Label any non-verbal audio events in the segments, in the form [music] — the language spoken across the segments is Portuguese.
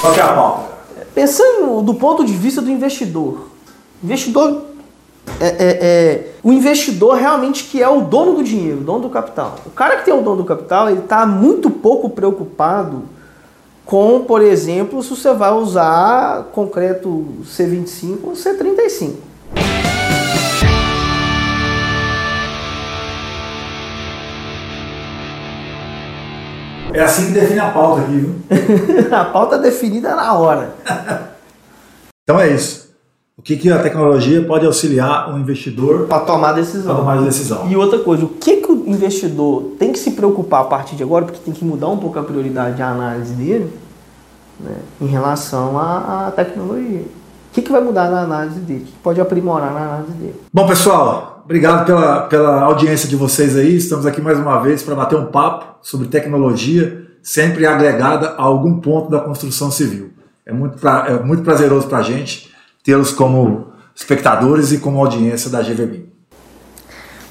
Qual é a pauta? Pensando do ponto de vista do investidor. Investidor é, é, é, o investidor realmente que é o dono do dinheiro, o dono do capital. O cara que tem o dono do capital, ele está muito pouco preocupado com, por exemplo, se você vai usar concreto C25 ou C35. É assim que define a pauta aqui, viu? [laughs] a pauta definida na hora. [laughs] então é isso. O que, que a tecnologia pode auxiliar o investidor para tomar decisão? Para tomar decisão. E outra coisa, o que, que o investidor tem que se preocupar a partir de agora, porque tem que mudar um pouco a prioridade de análise dele, né, em relação à, à tecnologia. O que, que vai mudar na análise dele? O que pode aprimorar na análise dele? Bom, pessoal, obrigado pela, pela audiência de vocês aí. Estamos aqui mais uma vez para bater um papo sobre tecnologia, sempre agregada a algum ponto da construção civil. É muito, pra, é muito prazeroso para a gente tê-los como espectadores e como audiência da GVB.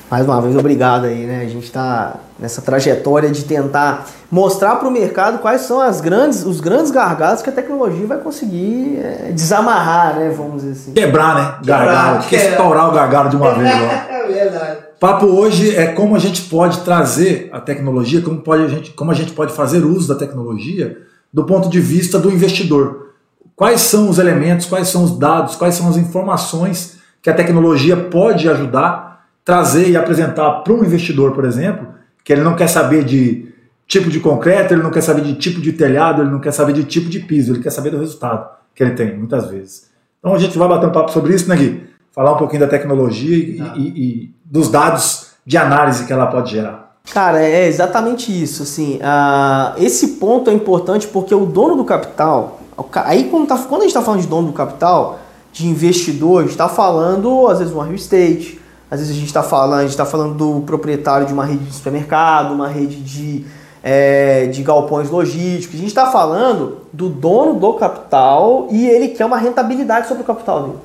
Mais uma vez, obrigado aí, né? A gente está nessa trajetória de tentar mostrar para o mercado quais são as grandes, os grandes gargalos que a tecnologia vai conseguir é, desamarrar, né? Vamos dizer assim. Quebrar, né? Gargalo. Quebrar, é. estourar o gargalo de uma vez. [laughs] é verdade. Papo hoje é como a gente pode trazer a tecnologia, como, pode a gente, como a gente pode fazer uso da tecnologia do ponto de vista do investidor. Quais são os elementos, quais são os dados, quais são as informações que a tecnologia pode ajudar trazer e apresentar para um investidor, por exemplo, que ele não quer saber de tipo de concreto, ele não quer saber de tipo de telhado, ele não quer saber de tipo de piso, ele quer saber do resultado que ele tem, muitas vezes. Então a gente vai bater um papo sobre isso, né, Gui? Falar um pouquinho da tecnologia e, e, e dos dados de análise que ela pode gerar. Cara, é exatamente isso. Assim, uh, esse ponto é importante porque o dono do capital, aí quando, tá, quando a gente está falando de dono do capital, de investidor, a gente está falando às vezes um real estate, às vezes a gente está falando, a gente está falando do proprietário de uma rede de supermercado, uma rede de, é, de galpões logísticos. A gente está falando do dono do capital e ele quer uma rentabilidade sobre o capital dele.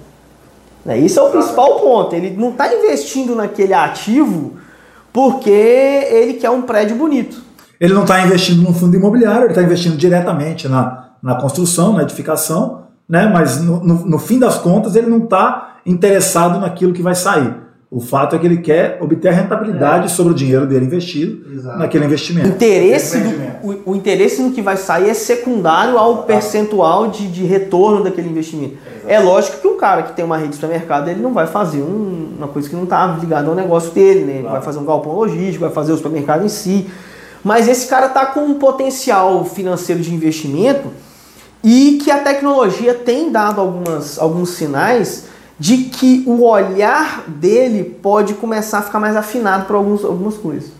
Né? Isso é o principal ponto. Ele não está investindo naquele ativo porque ele quer um prédio bonito. Ele não está investindo no fundo imobiliário, ele está investindo diretamente na, na construção, na edificação, né? mas no, no, no fim das contas ele não está interessado naquilo que vai sair. O fato é que ele quer obter a rentabilidade é. sobre o dinheiro dele investido Exato. naquele investimento. Interesse do, o, o, interesse no que vai sair é secundário ao percentual de, de retorno daquele investimento. É lógico que o cara que tem uma rede de supermercado, ele não vai fazer um, uma coisa que não está ligada ao negócio dele, né? Ele claro. vai fazer um galpão logístico, vai fazer o supermercado em si. Mas esse cara está com um potencial financeiro de investimento e que a tecnologia tem dado algumas, alguns sinais de que o olhar dele pode começar a ficar mais afinado para algumas coisas.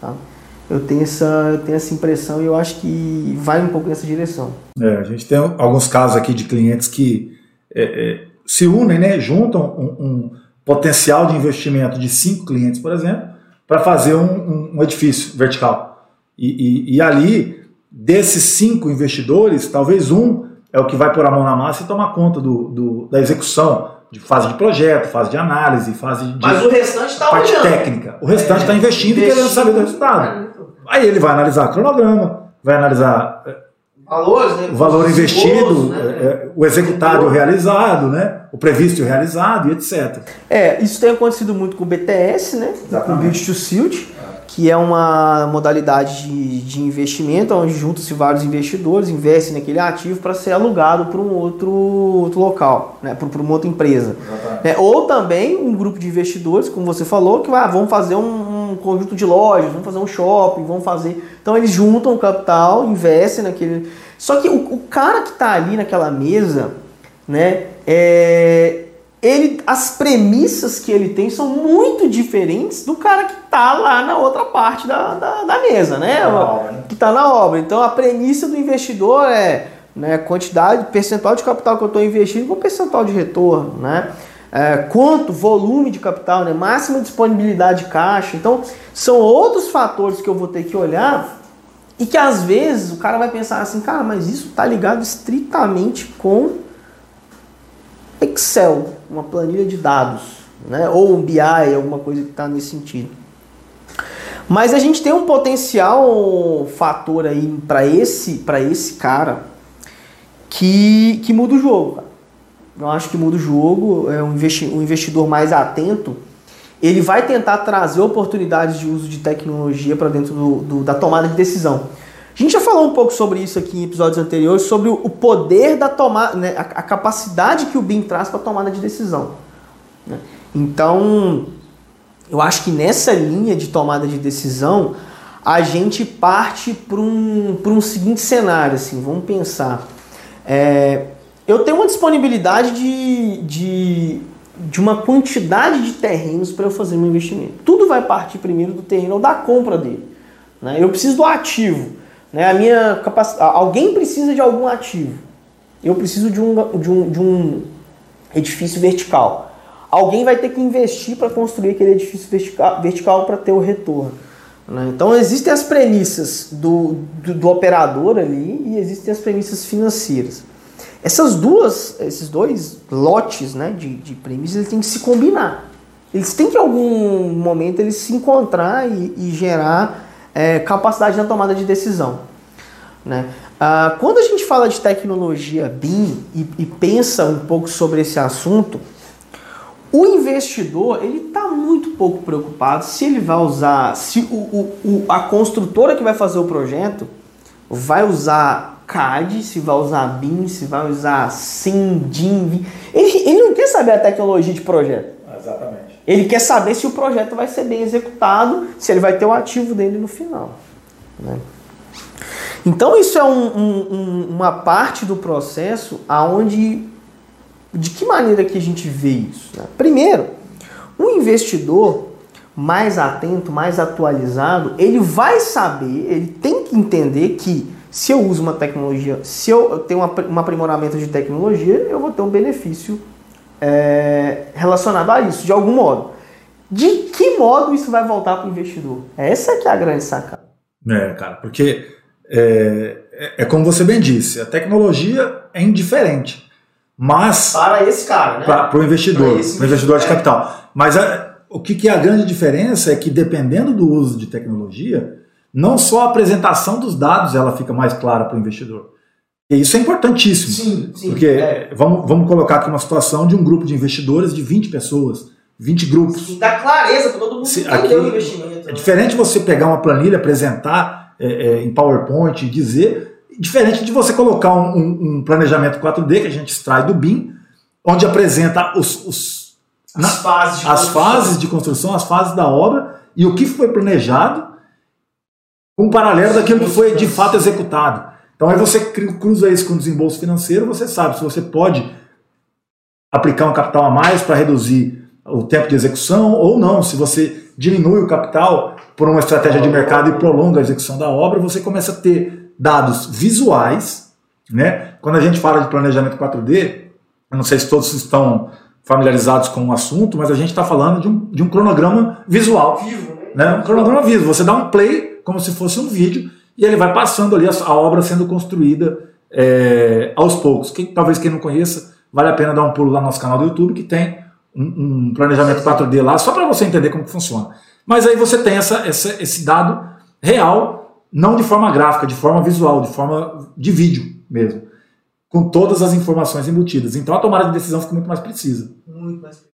Tá? Eu, tenho essa, eu tenho essa impressão e eu acho que vai um pouco nessa direção. É, a gente tem alguns casos aqui de clientes que é, é, se unem, né, juntam um, um, potencial de investimento de cinco clientes, por exemplo, para fazer um, um, edifício vertical. E, e, e ali, desses cinco investidores, talvez um é o que vai pôr a mão na massa e tomar conta do, do da execução de fase de projeto, fase de análise, fase de. Mas o restante está parte olhando. técnica. O restante está é, investindo e querendo saber do resultado. Aí ele vai analisar cronograma, vai analisar eh, Valores, né? o valor investido, né? Eh, eh, o executado e o realizado, né? o previsto e o realizado e etc. É, isso tem acontecido muito com o BTS, né? Exatamente. com o Build to Suit que é uma modalidade de, de investimento onde juntam-se vários investidores, investem naquele ativo para ser alugado para um outro, outro local, né, para uma outra empresa. É, ou também um grupo de investidores, como você falou, que ah, vão fazer um, um, conjunto de lojas, vão fazer um shopping, vão fazer. Então eles juntam o capital, investem naquele. Só que o, o cara que está ali naquela mesa, né, é, ele, as premissas que ele tem são muito diferentes do cara que está lá na outra parte da, da, da mesa, né? né? Que está na obra. Então a premissa do investidor é né, quantidade, percentual de capital que eu estou investindo com percentual de retorno, né? É, quanto volume de capital, né? máxima disponibilidade de caixa. Então, são outros fatores que eu vou ter que olhar e que às vezes o cara vai pensar assim, cara, mas isso está ligado estritamente com Excel, uma planilha de dados, né? ou um BI, alguma coisa que está nesse sentido. Mas a gente tem um potencial fator aí para esse, esse cara que, que muda o jogo. Eu acho que muda o jogo, é um, investi um investidor mais atento, ele vai tentar trazer oportunidades de uso de tecnologia para dentro do, do, da tomada de decisão. A gente já falou um pouco sobre isso aqui em episódios anteriores, sobre o poder da tomada, né, a, a, capacidade que o BIM traz para a tomada de decisão. Né? Então, eu acho que nessa linha de tomada de decisão, a gente parte para um, um seguinte cenário, assim, vamos pensar. É, eu tenho uma disponibilidade de, de, de uma quantidade de terrenos para eu fazer meu investimento. Tudo vai partir primeiro do terreno ou da compra dele. Né? Eu preciso do ativo. Né? A minha capacidade, alguém precisa de algum ativo. Eu preciso de um, de um, de um edifício vertical. Alguém vai ter que investir para construir aquele edifício vertical, vertical para ter o retorno. Né? Então existem as premissas do, do, do, operador ali e existem as premissas financeiras. Essas duas, esses dois lotes né, de, de premissas eles têm que se combinar. Eles têm que em algum momento eles se encontrar e, e gerar é, capacidade na tomada de decisão. Né? Ah, quando a gente fala de tecnologia BIM e, e pensa um pouco sobre esse assunto, o investidor ele está muito pouco preocupado se ele vai usar, se o, o, o, a construtora que vai fazer o projeto vai usar CAD, se vai usar BIM, se vai usar SIM, DIM. Ele, ele não quer saber a tecnologia de projeto. Ele quer saber se o projeto vai ser bem executado, se ele vai ter o ativo dele no final. Né? Então isso é um, um, uma parte do processo aonde de que maneira que a gente vê isso? Né? Primeiro, um investidor mais atento, mais atualizado, ele vai saber, ele tem que entender que se eu uso uma tecnologia, se eu tenho um aprimoramento de tecnologia, eu vou ter um benefício é, relacionado a isso, de algum modo. De que modo isso vai voltar para o investidor? Essa é que é a grande sacada. É, cara, porque é, é, é como você bem disse, a tecnologia é indiferente. Mas. Para esse cara, né? Para o investidor, para o investidor de capital. Mas a, o que, que é a grande diferença é que, dependendo do uso de tecnologia, não só a apresentação dos dados ela fica mais clara para o investidor. E isso é importantíssimo. Sim, sim. Porque é. vamos, vamos colocar aqui uma situação de um grupo de investidores de 20 pessoas, 20 grupos. Sim, dá clareza para todo mundo Se, entender o investimento. É diferente você pegar uma planilha, apresentar é, é, em PowerPoint e dizer, diferente de você colocar um, um, um, planejamento 4D que a gente extrai do BIM, onde apresenta os, os as, na, fases, de as fases de construção, as fases da obra e o que foi planejado com paralelo daquilo que foi de fato executado. Então aí você cruza isso com o desembolso financeiro, você sabe se você pode aplicar um capital a mais para reduzir o tempo de execução ou não. Se você diminui o capital por uma estratégia de mercado e prolonga a execução da obra, você começa a ter dados visuais. Né? Quando a gente fala de planejamento 4D, eu não sei se todos estão familiarizados com o assunto, mas a gente está falando de um, de um cronograma visual. Vivo, né? né? Um cronograma vivo. Você dá um play como se fosse um vídeo e ele vai passando ali a, obra sendo construída é, aos poucos. Quem, talvez quem não conheça, vale a pena dar um pulo lá no nosso canal do YouTube que tem um, um planejamento 4D lá, só para você entender como que funciona. Mas aí você tem essa, essa, esse dado real, não de forma gráfica, de forma visual, de forma de vídeo mesmo, com todas as informações embutidas. Então a tomada de decisão fica muito mais precisa. Muito mais precisa.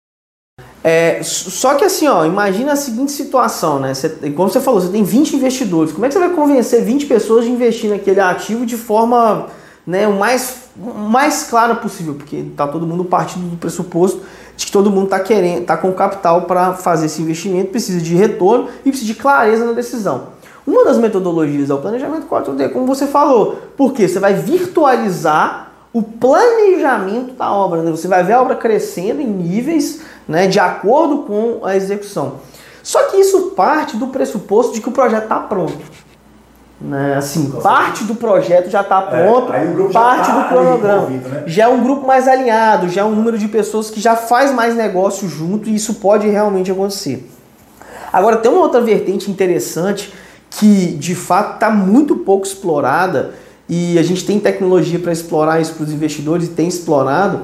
É, só que assim, ó, imagina a seguinte situação, né? Como você falou, você tem 20 investidores. Como é que você vai convencer 20 pessoas de investir naquele ativo de forma né, o mais, mais clara possível? Porque tá todo mundo partindo do pressuposto de que todo mundo está querendo, tá com capital para fazer esse investimento, precisa de retorno e precisa de clareza na decisão. Uma das metodologias é o planejamento 4D, como você falou, porque você vai virtualizar o planejamento da obra, né? você vai ver a obra crescendo em níveis né, de acordo com a execução. Só que isso parte do pressuposto de que o projeto está pronto. Né? Assim, parte do projeto já está é, pronto, é, parte tá do cronograma. Né? Já é um grupo mais alinhado, já é um número de pessoas que já faz mais negócio junto e isso pode realmente acontecer. Agora, tem uma outra vertente interessante que de fato está muito pouco explorada e a gente tem tecnologia para explorar isso para os investidores e tem explorado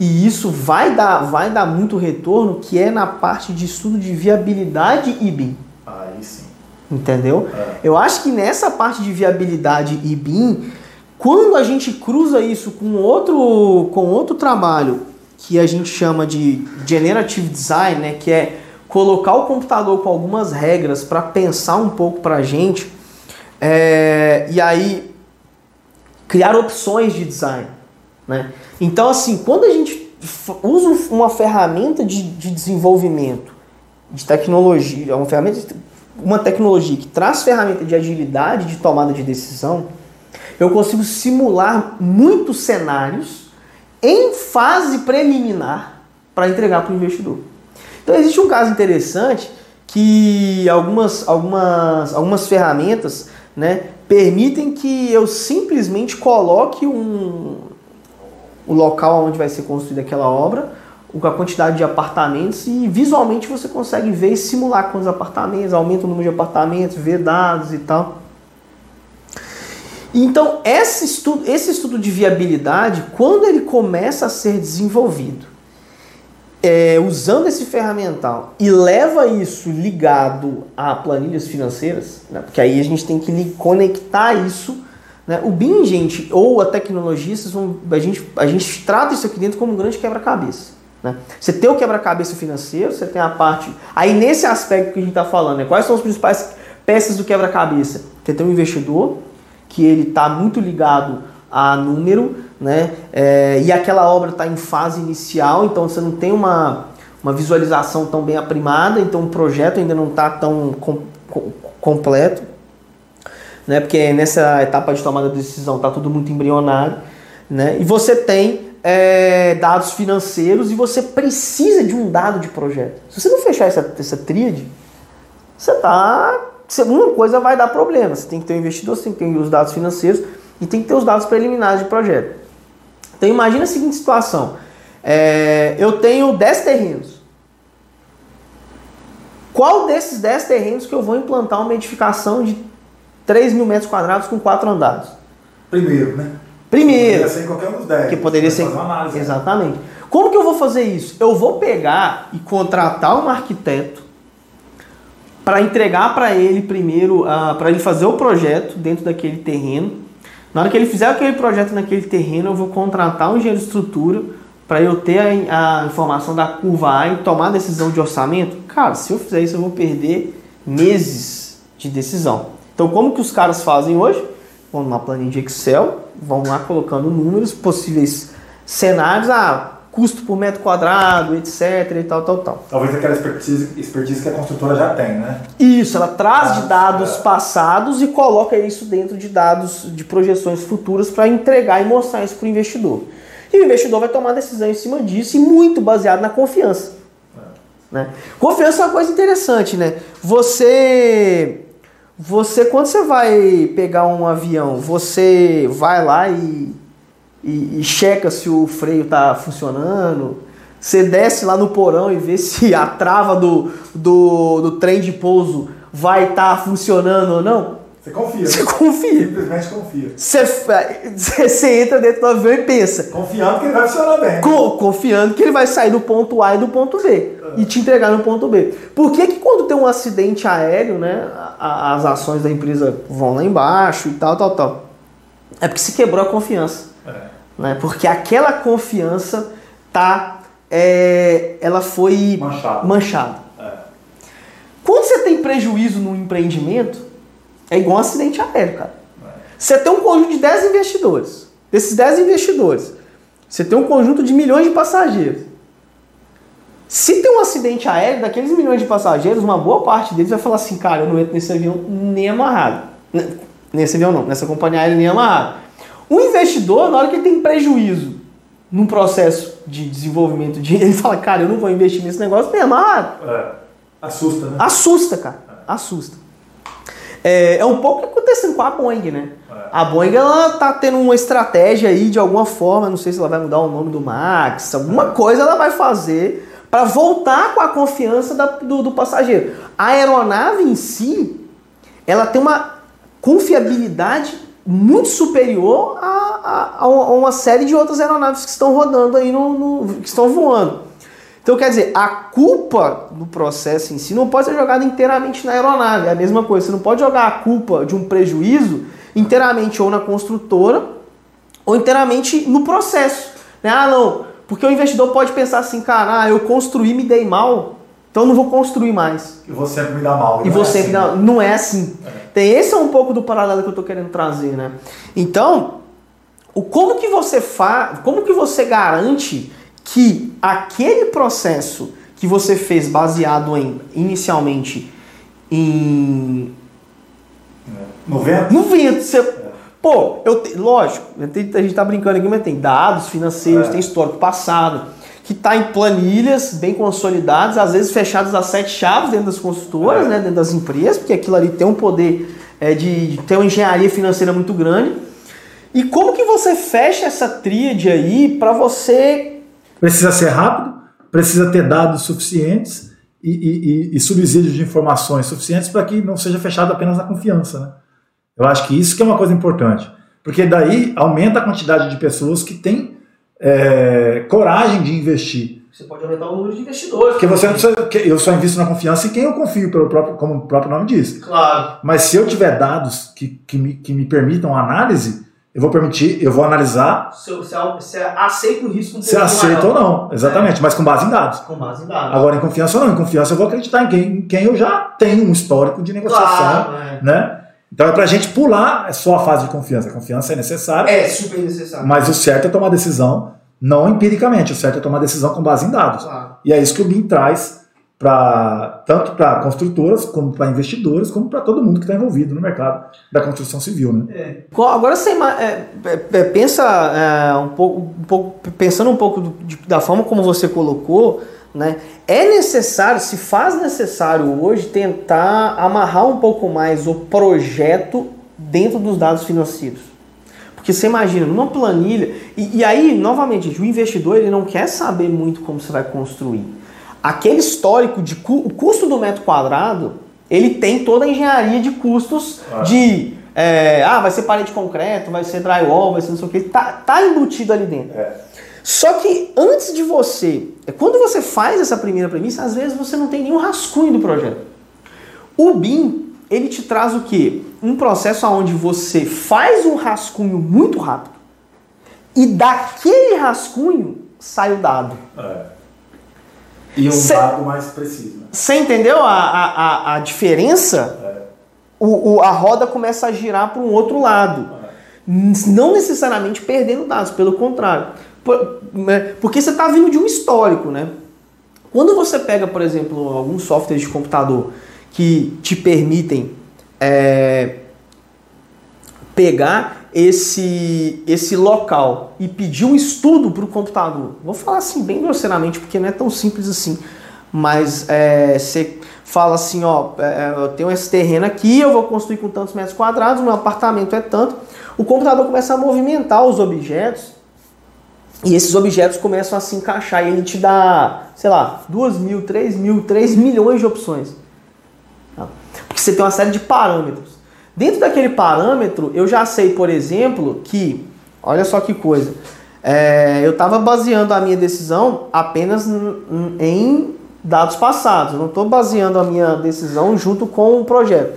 e isso vai dar, vai dar muito retorno, que é na parte de estudo de viabilidade e BIM. Aí sim. Entendeu? É. Eu acho que nessa parte de viabilidade e BIM, Quando a gente cruza isso com outro, com outro trabalho que a gente chama de Generative Design, né, que é colocar o computador com algumas regras para pensar um pouco para a gente, é, e aí criar opções de design. Né? Então, assim, quando a gente usa uma ferramenta de, de desenvolvimento de tecnologia, uma ferramenta, uma tecnologia que traz ferramenta de agilidade de tomada de decisão, eu consigo simular muitos cenários em fase preliminar para entregar para o investidor. Então existe um caso interessante que algumas, algumas, algumas ferramentas né, permitem que eu simplesmente coloque um, o local onde vai ser construída aquela obra, a quantidade de apartamentos e visualmente você consegue ver e simular quantos apartamentos, aumenta o número de apartamentos, ver dados e tal. Então, esse estudo, esse estudo de viabilidade, quando ele começa a ser desenvolvido, é, usando esse ferramental e leva isso ligado a planilhas financeiras, né, porque aí a gente tem que conectar isso né? O BIM, gente, ou a tecnologia, vão, a, gente, a gente trata isso aqui dentro como um grande quebra-cabeça. Né? Você tem o quebra-cabeça financeiro, você tem a parte. Aí, nesse aspecto que a gente está falando, né? quais são as principais peças do quebra-cabeça? Você tem um investidor, que ele está muito ligado a número, né? É, e aquela obra está em fase inicial, então você não tem uma, uma visualização tão bem aprimada, então o projeto ainda não está tão com, com, completo né? Porque nessa etapa de tomada de decisão está tudo muito embrionário, né? E você tem é, dados financeiros e você precisa de um dado de projeto. Se você não fechar essa, essa tríade, você tá. Uma coisa vai dar problema. Você tem que ter um investidor, você tem que ter os dados financeiros e tem que ter os dados preliminares de projeto. Então imagina a seguinte situação. É, eu tenho 10 terrenos. Qual desses 10 terrenos que eu vou implantar uma edificação de 3 mil metros quadrados com quatro andares. Primeiro, né? Primeiro. Poderia ser em qualquer um dos 10. Que poderia ser. Análise, Exatamente. Né? Como que eu vou fazer isso? Eu vou pegar e contratar um arquiteto para entregar para ele primeiro, uh, para ele fazer o projeto dentro daquele terreno. Na hora que ele fizer aquele projeto naquele terreno, eu vou contratar um engenheiro de estrutura para eu ter a, a, informação da curva A e tomar a decisão de orçamento. Cara, se eu fizer isso, eu vou perder meses de decisão. Então, como que os caras fazem hoje? Vão numa planilha de Excel, vão lá colocando números, possíveis cenários, ah, custo por metro quadrado, etc e tal, tal, tal. Talvez aquela expertise, expertise que a construtora já tem, né? Isso, ela traz de dados é. passados e coloca isso dentro de dados de projeções futuras para entregar e mostrar isso para o investidor. E o investidor vai tomar decisão em cima disso e muito baseado na confiança. É. Né? Confiança é uma coisa interessante, né? Você você, quando você vai pegar um avião, você vai lá e, e, e checa se o freio está funcionando. Você desce lá no porão e vê [laughs] se a trava do, do, do trem de pouso vai estar tá funcionando ou não. Você confia. Você confia. Simplesmente confia. Você, [laughs] você entra dentro do avião e pensa. Confiando que ele vai funcionar bem. confiando que ele vai sair do ponto A e do ponto B. E te entregar no ponto B. Por que, que quando tem um acidente aéreo, né, as ações da empresa vão lá embaixo e tal, tal, tal? É porque se quebrou a confiança. É. Né? Porque aquela confiança tá. É, ela foi manchada. manchada. É. Quando você tem prejuízo no empreendimento, é igual um acidente aéreo, cara. Você tem um conjunto de 10 investidores. Desses 10 investidores, você tem um conjunto de milhões de passageiros. Se tem um acidente aéreo, daqueles milhões de passageiros, uma boa parte deles vai falar assim, cara, eu não entro nesse avião nem amarrado. Nesse avião não, nessa companhia aérea nem amarrado. O investidor, na hora que ele tem prejuízo num processo de desenvolvimento de [laughs] ele fala, cara, eu não vou investir nesse negócio nem amarrado. É. Assusta, né? Assusta, cara. É. Assusta. É, é um pouco o que acontecendo com a Boeing, né? É. A Boeing ela tá tendo uma estratégia aí de alguma forma, não sei se ela vai mudar o nome do Max, alguma é. coisa ela vai fazer para voltar com a confiança da, do, do passageiro. A aeronave em si, ela tem uma confiabilidade muito superior a, a, a, uma série de outras aeronaves que estão rodando aí, no, no, que estão voando. Então, quer dizer, a culpa do processo em si não pode ser jogada inteiramente na aeronave. É a mesma coisa, você não pode jogar a culpa de um prejuízo inteiramente ou na construtora ou inteiramente no processo. Né? Ah, não, porque o investidor pode pensar assim, cara, ah, eu construí, me dei mal, então eu não vou construir mais. E você sempre me dá mal. E você é assim. dá... Não é assim. É. Tem, esse é um pouco do paralelo que eu estou querendo trazer, né? Então, o como que você faz, como que você garante que aquele processo que você fez baseado em inicialmente em no vento, no vento você, é. pô, eu te, lógico, a gente tá brincando aqui, mas tem dados financeiros, é. tem histórico passado, que está em planilhas bem consolidadas, às vezes fechadas a sete chaves dentro das consultoras, é. né, dentro das empresas, porque aquilo ali tem um poder é, de, de ter uma engenharia financeira muito grande. E como que você fecha essa tríade aí para você Precisa ser rápido, precisa ter dados suficientes e, e, e subsídios de informações suficientes para que não seja fechado apenas na confiança. Né? Eu acho que isso que é uma coisa importante, porque daí aumenta a quantidade de pessoas que têm é, coragem de investir. Você pode aumentar o número de investidores. Porque você não precisa, eu só invisto na confiança em quem eu confio, pelo próprio, como o próprio nome diz. Claro. Mas se eu tiver dados que, que, me, que me permitam análise, eu vou permitir, eu vou analisar. Se você aceita o risco um Se aceita ou não, exatamente, é. mas com base em dados. Com base em dados. Agora, em confiança ou não, em confiança eu vou acreditar em quem, em quem eu já tenho um histórico de negociação. Claro, é. né? Então é pra gente pular é só a fase de confiança. A confiança é necessária. É super necessário. Mas o certo é tomar decisão, não empiricamente, o certo é tomar decisão com base em dados. Claro. E é isso que o BIM traz para tanto para construtoras como para investidores como para todo mundo que está envolvido no mercado da construção civil, né? É. Agora você é, é, é, pensa é, um, pouco, um pouco, pensando um pouco do, de, da forma como você colocou, né? É necessário, se faz necessário hoje tentar amarrar um pouco mais o projeto dentro dos dados financeiros. Porque você imagina, numa planilha, e, e aí, novamente, o investidor ele não quer saber muito como você vai construir aquele histórico de cu o custo do metro quadrado, ele tem toda a engenharia de custos ah. de é, ah, vai ser parede de concreto, vai ser drywall, vai ser não sei o que, tá, tá embutido ali dentro. É. Só que antes de você, é, quando você faz essa primeira premissa, às vezes você não tem nenhum rascunho do projeto. O BIM, ele te traz o quê? Um processo onde você faz um rascunho muito rápido e daquele rascunho sai o dado. É. E um Cê, dado mais preciso. Você entendeu a, a, a diferença? É. O, o, a roda começa a girar para um outro lado. É. Não necessariamente perdendo dados, pelo contrário. Né, porque você está vindo de um histórico, né? Quando você pega, por exemplo, alguns softwares de computador que te permitem é, pegar esse, esse local e pedir um estudo para o computador, vou falar assim bem grosseiramente, porque não é tão simples assim, mas é, você fala assim, ó, é, eu tenho esse terreno aqui, eu vou construir com tantos metros quadrados, meu apartamento é tanto, o computador começa a movimentar os objetos e esses objetos começam a se encaixar e ele te dá, sei lá, duas mil, três mil, três milhões de opções. Tá? Porque você tem uma série de parâmetros. Dentro daquele parâmetro, eu já sei, por exemplo, que, olha só que coisa, é, eu estava baseando a minha decisão apenas em dados passados, eu não estou baseando a minha decisão junto com o projeto.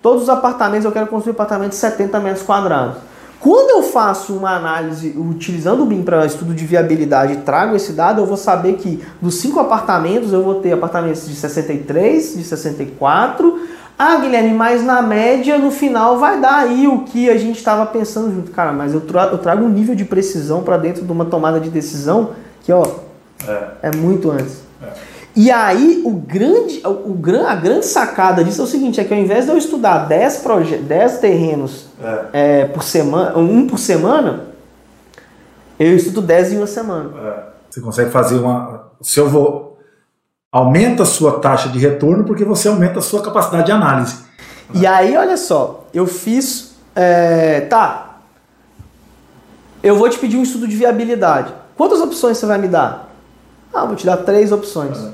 Todos os apartamentos, eu quero construir apartamentos de 70 metros quadrados. Quando eu faço uma análise utilizando o BIM para estudo de viabilidade e trago esse dado, eu vou saber que dos cinco apartamentos eu vou ter apartamentos de 63, de 64, ah, Guilherme, mas na média, no final, vai dar aí o que a gente estava pensando junto. Cara, mas eu trago, eu trago um nível de precisão para dentro de uma tomada de decisão que, ó, é, é muito antes. É. E aí, o grande, o, o, a grande sacada disso é o seguinte, é que ao invés de eu estudar 10, 10 terrenos é. É, por semana, um por semana, eu estudo 10 em uma semana. É. Você consegue fazer uma... Se eu vou aumenta a sua taxa de retorno porque você aumenta a sua capacidade de análise. E aí, olha só, eu fiz. É, tá. Eu vou te pedir um estudo de viabilidade. Quantas opções você vai me dar? Ah, vou te dar três opções. É.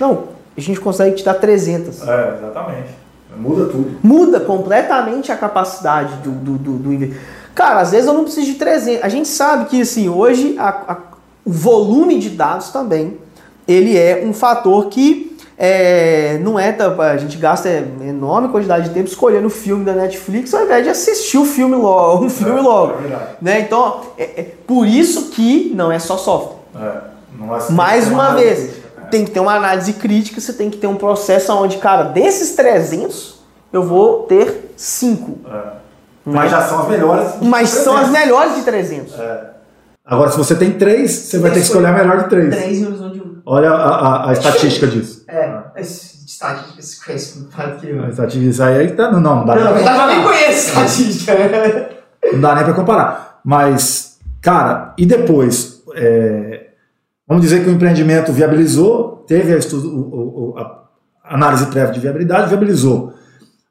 Não, a gente consegue te dar 300. É, exatamente. Muda tudo. Muda completamente a capacidade do, do, do, do Cara, às vezes eu não preciso de 300. A gente sabe que, assim, hoje a, a, o volume de dados também ele é um fator que é, não é. A gente gasta enorme quantidade de tempo escolhendo o filme da Netflix ao invés de assistir o filme logo, [laughs] um filme é, logo. É né? Então, é, é, por isso que não é só software. É, Mais uma vez, tem que ter uma análise crítica, você tem que ter um processo onde, cara, desses 300, eu vou ter 5. Mas já são as melhores. Mas são as melhores de 300. É. Agora, se você tem três, você vai ter que escolher a melhor de três. Três em horizonte de um. Olha a, a, a estatística [laughs] disso. É, estatística se conhece muito mais que eu. A estatística aí tá. Não, não dá não, nem pra nem conheço estatística. não dá nem pra comparar. Mas, cara, e depois? É, vamos dizer que o empreendimento viabilizou, teve a, estudo, a análise prévia de viabilidade, viabilizou.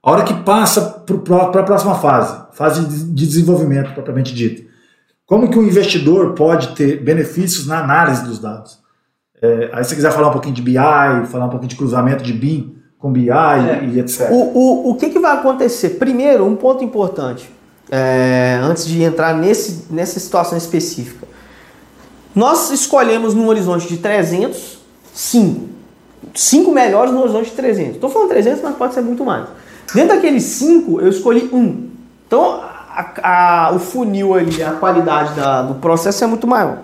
A hora que passa para a próxima fase, fase de desenvolvimento propriamente dita, como que o investidor pode ter benefícios na análise dos dados? É, aí se você quiser falar um pouquinho de BI, falar um pouquinho de cruzamento de BIM com BI é. e etc. O, o, o que, que vai acontecer? Primeiro, um ponto importante, é, antes de entrar nesse, nessa situação específica. Nós escolhemos num horizonte de 300, 5. 5 melhores no horizonte de 300. Estou falando 300, mas pode ser muito mais. Dentro daqueles cinco, eu escolhi um. Então, a, a, o funil ali, a qualidade da, do processo é muito maior.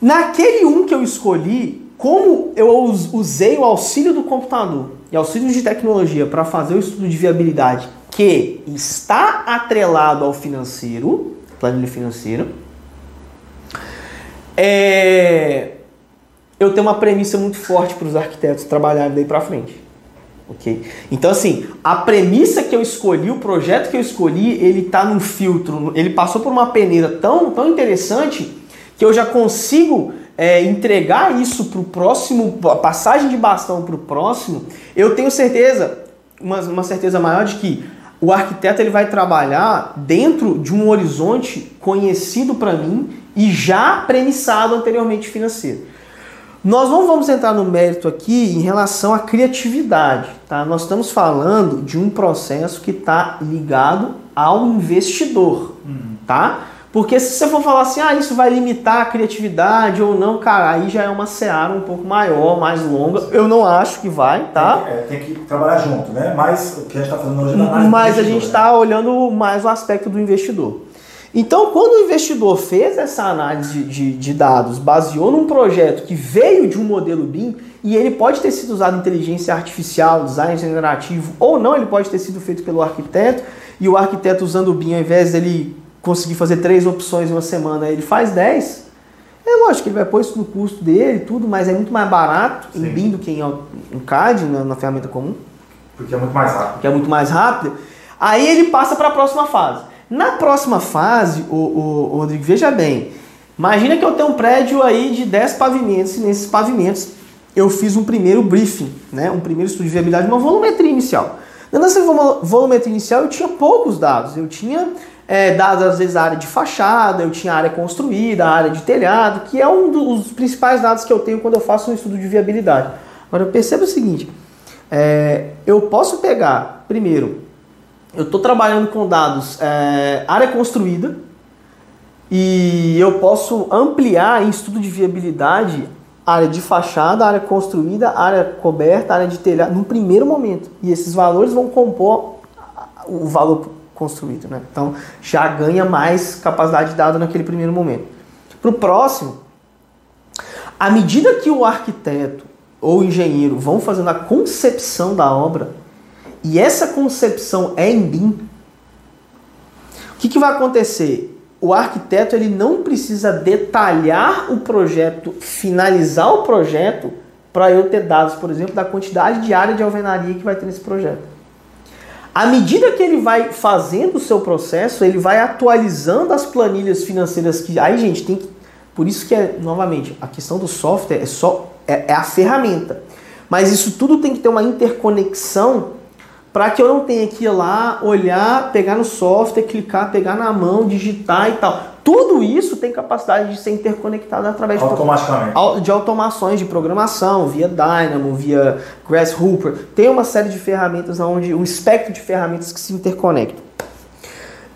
Naquele um que eu escolhi, como eu usei o auxílio do computador e auxílio de tecnologia para fazer o estudo de viabilidade que está atrelado ao financeiro, planilha financeira, é, eu tenho uma premissa muito forte para os arquitetos trabalharem daí para frente. Ok? Então, assim, a premissa que eu escolhi, o projeto que eu escolhi, ele está num filtro, ele passou por uma peneira tão, tão interessante que eu já consigo é, entregar isso para o próximo, a passagem de bastão para o próximo. Eu tenho certeza, uma, uma certeza maior de que o arquiteto ele vai trabalhar dentro de um horizonte conhecido para mim e já premissado anteriormente financeiro. Nós não vamos entrar no mérito aqui em relação à criatividade, tá? Nós estamos falando de um processo que está ligado ao investidor, uhum. tá? Porque se você for falar assim, ah, isso vai limitar a criatividade ou não, cara, aí já é uma seara um pouco maior, mais longa. Eu não acho que vai, tá? Tem, é, tem que trabalhar junto, né? Mas o que a gente está fazendo hoje é Mas a gente está né? olhando mais o aspecto do investidor. Então, quando o investidor fez essa análise de, de, dados, baseou num projeto que veio de um modelo BIM, e ele pode ter sido usado inteligência artificial, design generativo, ou não, ele pode ter sido feito pelo arquiteto, e o arquiteto usando o BIM, ao invés dele conseguir fazer três opções em uma semana, ele faz dez. É lógico que ele vai pôr isso no custo dele tudo, mas é muito mais barato Sim. em BIM do que em, em CAD, na, na ferramenta comum. Porque é muito mais rápido. Porque é muito mais rápido. Aí ele passa para a próxima fase. Na próxima fase, o, o, Rodrigo, veja bem, imagina que eu tenho um prédio aí de 10 pavimentos e nesses pavimentos eu fiz um primeiro briefing, né, um primeiro estudo de viabilidade, uma volumetria inicial. Nessa volumetria inicial eu tinha poucos dados, eu tinha é, dados às vezes a área de fachada, eu tinha área construída, área de telhado, que é um dos principais dados que eu tenho quando eu faço um estudo de viabilidade. Agora perceba o seguinte, é, eu posso pegar, primeiro, eu estou trabalhando com dados é, área construída e eu posso ampliar em estudo de viabilidade área de fachada, área construída, área coberta, área de telhado, no primeiro momento. E esses valores vão compor o valor construído. Né? Então já ganha mais capacidade de dado naquele primeiro momento. Para o próximo, à medida que o arquiteto ou o engenheiro vão fazendo a concepção da obra, e essa concepção é em BIM, o que, que vai acontecer? O arquiteto ele não precisa detalhar o projeto, finalizar o projeto, para eu ter dados, por exemplo, da quantidade de área de alvenaria que vai ter nesse projeto. À medida que ele vai fazendo o seu processo, ele vai atualizando as planilhas financeiras que. Aí, gente, tem que. Por isso que é, novamente, a questão do software é só. é, é a ferramenta. Mas isso tudo tem que ter uma interconexão para que eu não tenha que ir lá, olhar, pegar no software, clicar, pegar na mão, digitar e tal. Tudo isso tem capacidade de ser interconectado através de, de automações de programação, via Dynamo, via Grasshopper. Tem uma série de ferramentas onde um espectro de ferramentas que se interconectam.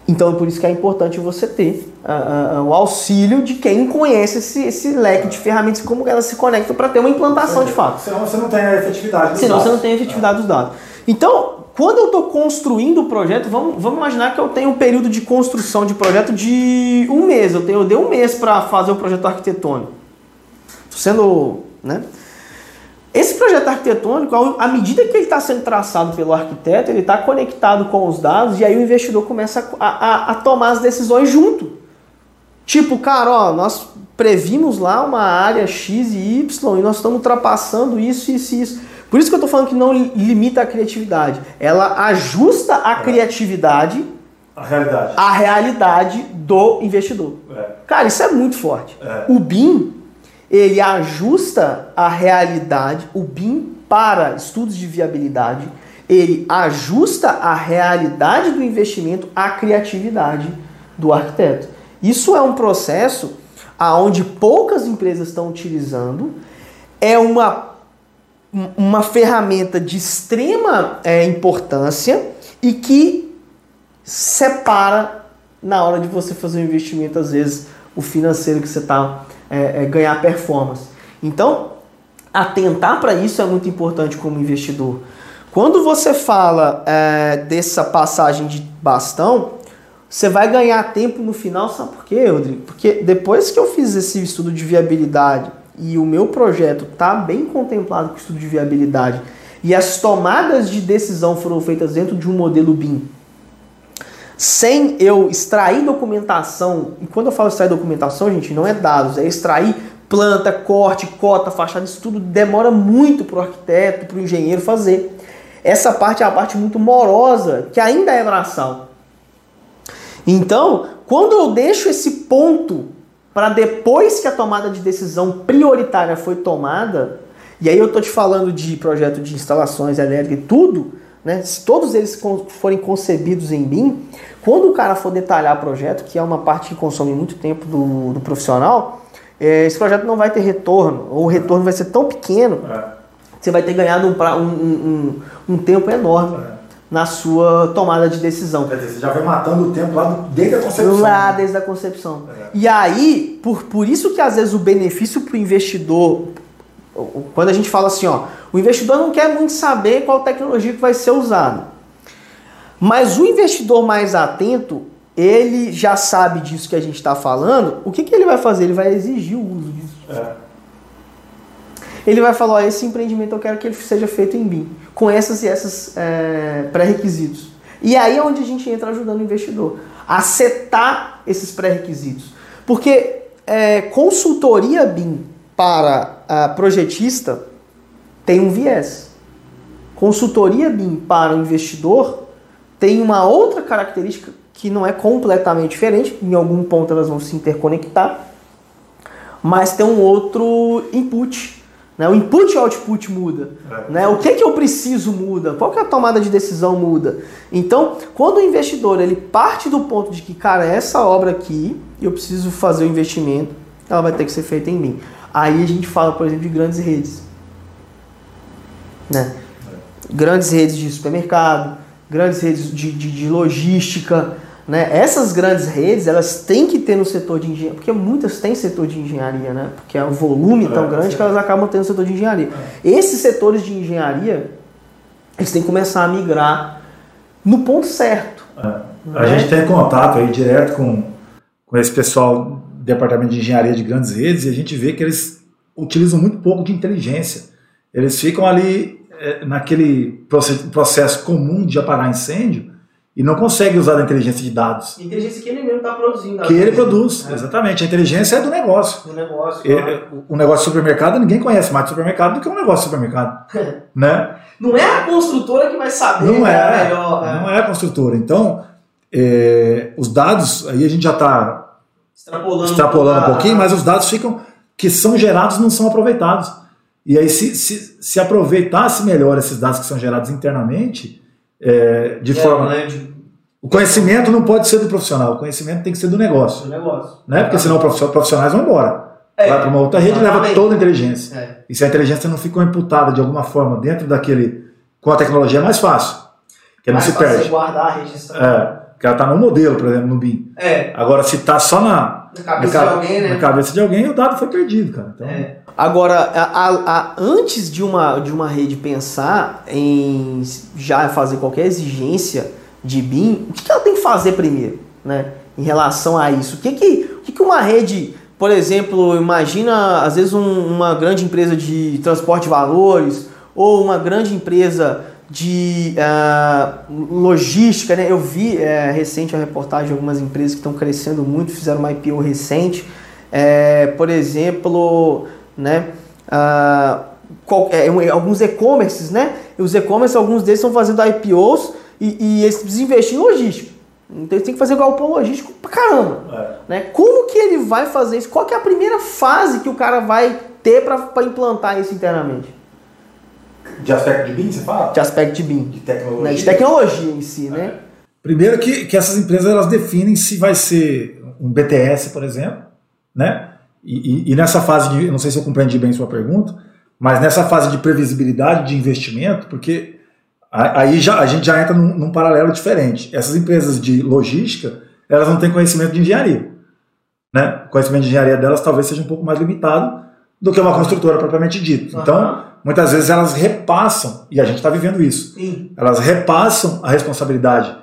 Então, por isso que é importante você ter uh, uh, o auxílio de quem conhece esse, esse leque de ferramentas e como elas se conectam para ter uma implantação de fato. Senão você não tem a efetividade dos Senão dados. você não tem a efetividade dos dados. Então, quando eu estou construindo o projeto, vamos, vamos imaginar que eu tenho um período de construção de projeto de um mês. Eu, tenho, eu dei um mês para fazer o projeto arquitetônico. Estou sendo. Né? Esse projeto arquitetônico, à medida que ele está sendo traçado pelo arquiteto, ele está conectado com os dados e aí o investidor começa a, a, a, tomar as decisões junto. Tipo, cara, ó, nós previmos lá uma área X e Y e nós estamos ultrapassando isso, isso e isso. Por isso que eu estou falando que não limita a criatividade. Ela ajusta a é. criatividade a realidade. a realidade do investidor. É. Cara, isso é muito forte. É. O BIM ele ajusta a realidade, o BIM para estudos de viabilidade, ele ajusta a realidade do investimento à criatividade do arquiteto. Isso é um processo aonde poucas empresas estão utilizando, é uma, uma ferramenta de extrema é, importância e que separa na hora de você fazer um investimento, às vezes, o financeiro que você está é, é, ganhar performance. Então, atentar para isso é muito importante como investidor. Quando você fala é, dessa passagem de bastão, você vai ganhar tempo no final, sabe por quê, Rodrigo? Porque depois que eu fiz esse estudo de viabilidade e o meu projeto está bem contemplado com o estudo de viabilidade e as tomadas de decisão foram feitas dentro de um modelo BIM, sem eu extrair documentação, e quando eu falo extrair documentação, gente, não é dados, é extrair planta, corte, cota, fachada, isso tudo demora muito para o arquiteto, para o engenheiro fazer. Essa parte é a parte muito morosa, que ainda é braçal. Então, quando eu deixo esse ponto para depois que a tomada de decisão prioritária foi tomada, e aí eu estou te falando de projeto de instalações elétricas e tudo, né? Se todos eles forem concebidos em BIM, quando o cara for detalhar projeto, que é uma parte que consome muito tempo do, do profissional, é, esse projeto não vai ter retorno, ou o retorno vai ser tão pequeno, é. você vai ter ganhado um, um, um, um tempo enorme. É. Na sua tomada de decisão. Quer dizer, você já vai matando o tempo lá desde a concepção. Lá desde a concepção. É. E aí, por, por isso que às vezes o benefício para o investidor, quando a gente fala assim, ó, o investidor não quer muito saber qual tecnologia que vai ser usada. Mas o investidor mais atento, ele já sabe disso que a gente está falando. O que, que ele vai fazer? Ele vai exigir o uso disso. É. Ele vai falar: ó, esse empreendimento eu quero que ele seja feito em BIM, com essas e essas é, pré-requisitos. E aí é onde a gente entra ajudando o investidor a setar esses pré-requisitos. Porque é, consultoria BIM para a projetista tem um viés. Consultoria BIM para o investidor tem uma outra característica que não é completamente diferente, em algum ponto elas vão se interconectar, mas tem um outro input. Né? O input e o output muda. É. Né? O que, que eu preciso muda. Qual que é a tomada de decisão muda. Então, quando o investidor ele parte do ponto de que, cara, essa obra aqui, eu preciso fazer o investimento, ela vai ter que ser feita em mim. Aí a gente fala, por exemplo, de grandes redes. Né? Grandes redes de supermercado, grandes redes de, de, de logística. Né? Essas grandes redes, elas têm que ter no setor de engenharia, porque muitas têm setor de engenharia, né? porque é um volume é, tão grande que elas acabam tendo setor de engenharia. É. Esses setores de engenharia, eles têm que começar a migrar no ponto certo. É. A gente tem contato aí direto com, com esse pessoal do departamento de engenharia de grandes redes e a gente vê que eles utilizam muito pouco de inteligência. Eles ficam ali é, naquele processo comum de apagar incêndio e não consegue usar a inteligência de dados. Inteligência que ele mesmo está produzindo. Que ele produz, né? exatamente. A inteligência é do negócio. Do negócio. Claro. O negócio de supermercado, ninguém conhece mais de supermercado do que um negócio de supermercado. [laughs] né? Não é a construtora que vai saber não é, é melhor. É. Não é a construtora. Então, é, os dados, aí a gente já está extrapolando, extrapolando um pouquinho, mas os dados ficam que são gerados não são aproveitados. E aí, se, se, se aproveitasse melhor esses dados que são gerados internamente, é, de é, forma. Né, de... O conhecimento não pode ser do profissional, o conhecimento tem que ser do negócio. Do negócio. Né? Porque senão os profissionais vão embora. É, vai para uma outra rede e leva toda a inteligência. É. E se a inteligência não ficou imputada de alguma forma dentro daquele. Com a tecnologia é mais fácil. Que mais não se perde. guardar, registrar. É. Porque ela está no modelo, por exemplo, no BIM. É. Agora, se está só na, na cabeça na, de alguém, né? Na cabeça de alguém, o dado foi perdido, cara. Então... É. Agora, a, a, a, antes de uma, de uma rede pensar em já fazer qualquer exigência de BIM, o que, que ela tem que fazer primeiro, né? Em relação a isso? O que, que, o que, que uma rede, por exemplo, imagina às vezes um, uma grande empresa de transporte de valores ou uma grande empresa de uh, logística, né? Eu vi é, recente a reportagem de algumas empresas que estão crescendo muito, fizeram uma IPO recente. É, por exemplo, né? Uh, qual, é, alguns e-commerces, né? Os e-commerces, alguns deles estão fazendo IPOs e, e eles precisam investir em logística. Então eles têm que fazer galpão logístico pra caramba. É. Né? Como que ele vai fazer isso? Qual que é a primeira fase que o cara vai ter para implantar isso internamente? De aspecto de BIM, você fala? De aspecto de BIM. De tecnologia. Né? De tecnologia em si, né? É. Primeiro que, que essas empresas elas definem se vai ser um BTS, por exemplo, né? E, e, e nessa fase de, não sei se eu compreendi bem sua pergunta, mas nessa fase de previsibilidade de investimento, porque aí já, a gente já entra num, num paralelo diferente. Essas empresas de logística, elas não têm conhecimento de engenharia. Né? O conhecimento de engenharia delas talvez seja um pouco mais limitado do que uma construtora propriamente dita. Uhum. Então, muitas vezes elas repassam, e a gente está vivendo isso, Sim. elas repassam a responsabilidade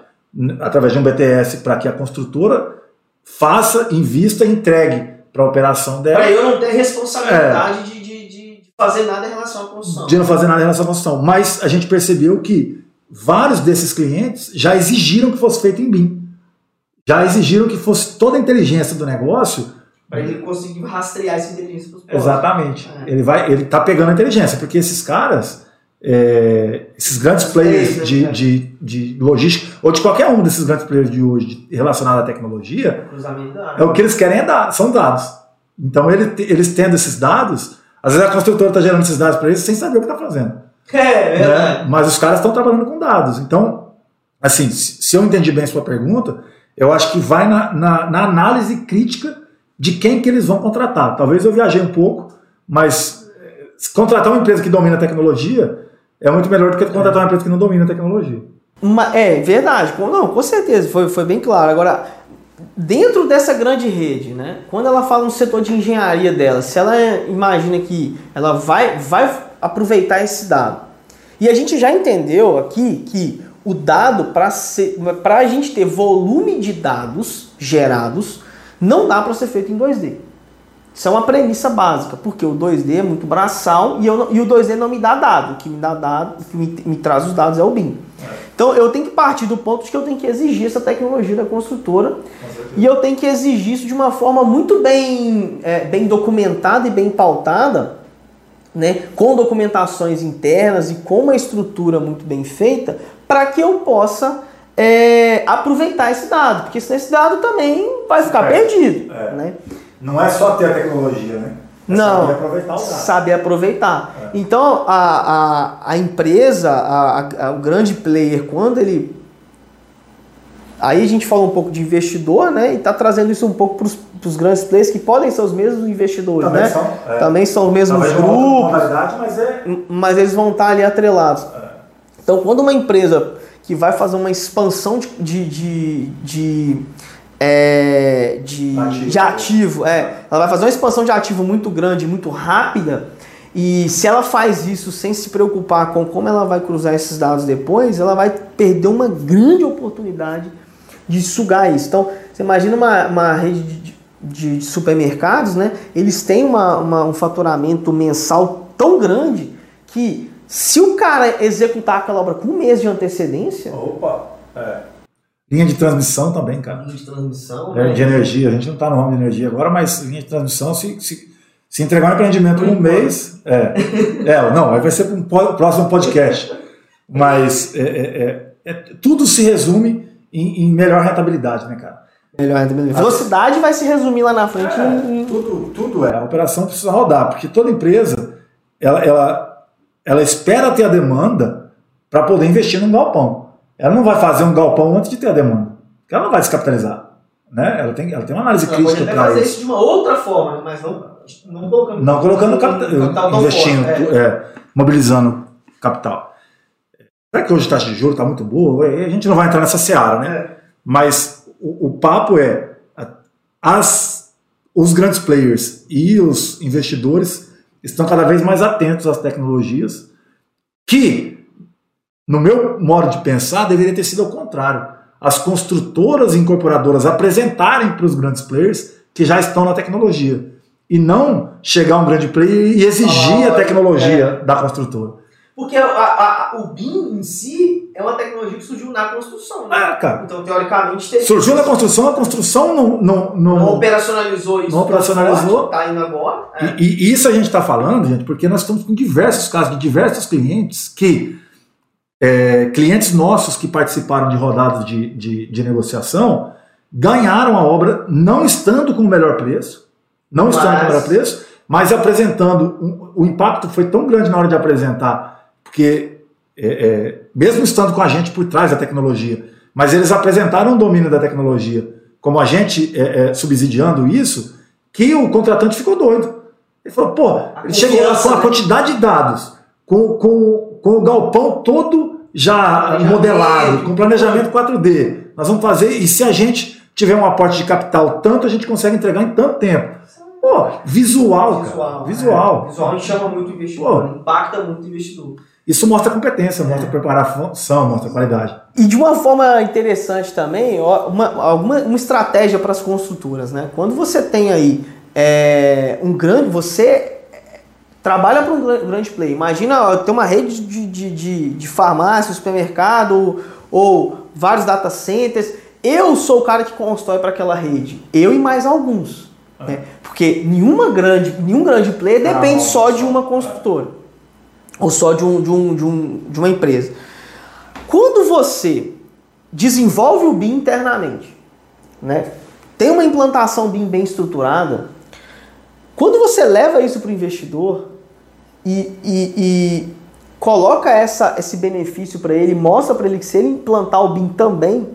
através de um BTS para que a construtora faça, invista e entregue para a operação dela. Para eu não ter responsabilidade é, de, de, de, fazer nada em relação à construção. De não fazer nada em relação à construção. Mas a gente percebeu que vários desses clientes já exigiram que fosse feito em BIM. Já exigiram que fosse toda a inteligência do negócio para ele conseguir rastrear essa inteligência para os Exatamente. É. Ele vai, ele tá pegando a inteligência, porque esses caras, é, esses grandes players né, de, de, de logística, ou de qualquer um desses grandes players de hoje relacionado à tecnologia, é o que eles querem é dar, são dados. Então ele, eles tendo esses dados, às vezes a construtora está gerando esses dados para eles sem saber o que está fazendo. É, é né? Mas os caras estão trabalhando com dados. Então, assim, se eu entendi bem a sua pergunta, eu acho que vai na, na, na análise crítica de quem que eles vão contratar. Talvez eu viajei um pouco, mas eh, contratar uma empresa que domina a tecnologia é muito melhor do que contratar uma empresa que não domina a tecnologia. É verdade, não, com certeza, foi, foi bem claro. Agora, dentro dessa grande rede, né, quando ela fala no setor de engenharia dela, se ela imagina que ela vai, vai aproveitar esse dado, e a gente já entendeu aqui que o dado, para a gente ter volume de dados gerados, não dá para ser feito em 2D. Isso é uma premissa básica, porque o 2D é muito braçal e, e o 2D não me dá dado. O que me dá dado, que me, me traz os dados é o BIM. Então eu tenho que partir do ponto de que eu tenho que exigir essa tecnologia da construtora e eu tenho que exigir isso de uma forma muito bem, é, bem documentada e bem pautada, né, com documentações internas e com uma estrutura muito bem feita, para que eu possa é, aproveitar esse dado, porque senão esse dado também vai ficar é, perdido. É. Né? Não é só ter a tecnologia, né? É não, saber aproveitar o dado. Saber aproveitar. É. Então, a, a, a empresa, a, a, o grande player, quando ele. Aí a gente fala um pouco de investidor, né? E está trazendo isso um pouco para os grandes players, que podem ser os mesmos investidores, Também né? São, é. Também são os mesmos grupos. Mas, mas eles vão estar ali atrelados. Então, quando uma empresa que vai fazer uma expansão de, de, de, de é, de, ativo. de ativo. É, ela vai fazer uma expansão de ativo muito grande, muito rápida. E se ela faz isso sem se preocupar com como ela vai cruzar esses dados depois, ela vai perder uma grande oportunidade de sugar isso. Então, você imagina uma, uma rede de, de, de supermercados, né? Eles têm uma, uma, um faturamento mensal tão grande que se o cara executar aquela obra com um mês de antecedência. Opa! É. Linha de transmissão também, cara. Linha de transmissão. É, né? De energia. A gente não está no ramo de energia agora, mas linha de transmissão, se, se, se entregar um empreendimento em um mês. É, é, não, aí vai ser para um próximo podcast. Mas é, é, é, é, tudo se resume em, em, melhor rentabilidade, né, cara? Melhor rentabilidade. Velocidade vai se resumir lá na frente. Em... Tudo, tudo é. A operação precisa rodar, porque toda empresa ela, ela ela espera ter a demanda para poder investir num galpão. Ela não vai fazer um galpão antes de ter a demanda. Ela não vai descapitalizar. Né? Ela, tem, ela tem uma análise ela crítica para fazer isso de uma outra forma, mas não, não colocando, não colocando capital, capital investindo, é. É, mobilizando capital. Será que hoje a taxa de juros está muito boa? A gente não vai entrar nessa seara, né? É. Mas o, o papo é as, os grandes players e os investidores estão cada vez mais atentos às tecnologias, que, no meu modo de pensar, deveria ter sido ao contrário. As construtoras e incorporadoras apresentarem para os grandes players que já estão na tecnologia. E não chegar um grande player e exigir ah, a tecnologia é. da construtora. Porque a, a, o BIM em si é uma tecnologia que surgiu na construção, né? Ah, cara. Então, teoricamente, teve Surgiu na construção, a construção não. Não, não, não operacionalizou isso. Não operacionalizou. Está indo agora. É. E, e, isso a gente está falando, gente, porque nós estamos com diversos casos de diversos clientes que. É, clientes nossos que participaram de rodadas de, de, de, negociação ganharam a obra não estando com o melhor preço, não mas... estando com o melhor preço, mas apresentando. Um, o impacto foi tão grande na hora de apresentar porque é, é, mesmo estando com a gente por trás da tecnologia, mas eles apresentaram um domínio da tecnologia, como a gente é, é subsidiando isso, que o contratante ficou doido. Ele falou, pô, ele chegou lá com a né? quantidade de dados, com, com, com o galpão todo já modelado, com planejamento 4D. Nós vamos fazer, e se a gente tiver um aporte de capital tanto, a gente consegue entregar em tanto tempo. Pô, visual, visual cara. Visual. É. Visual chama muito investidor, Pô, impacta muito o investidor. Isso mostra competência, mostra preparação, mostra qualidade. E de uma forma interessante também, uma, alguma, uma estratégia para as construtoras, né? Quando você tem aí é, um grande. Você trabalha para um grande play. Imagina ter uma rede de, de, de, de farmácia, supermercado ou vários data centers. Eu sou o cara que constrói para aquela rede. Eu e mais alguns. Ah. Né? Porque nenhuma grande, nenhum grande player depende ah, só de uma construtora ou só de, um, de, um, de, um, de uma empresa. Quando você desenvolve o BIM internamente, né, tem uma implantação BIM bem estruturada, quando você leva isso para o investidor e, e, e, coloca essa, esse benefício para ele, mostra para ele que se ele implantar o BIM também,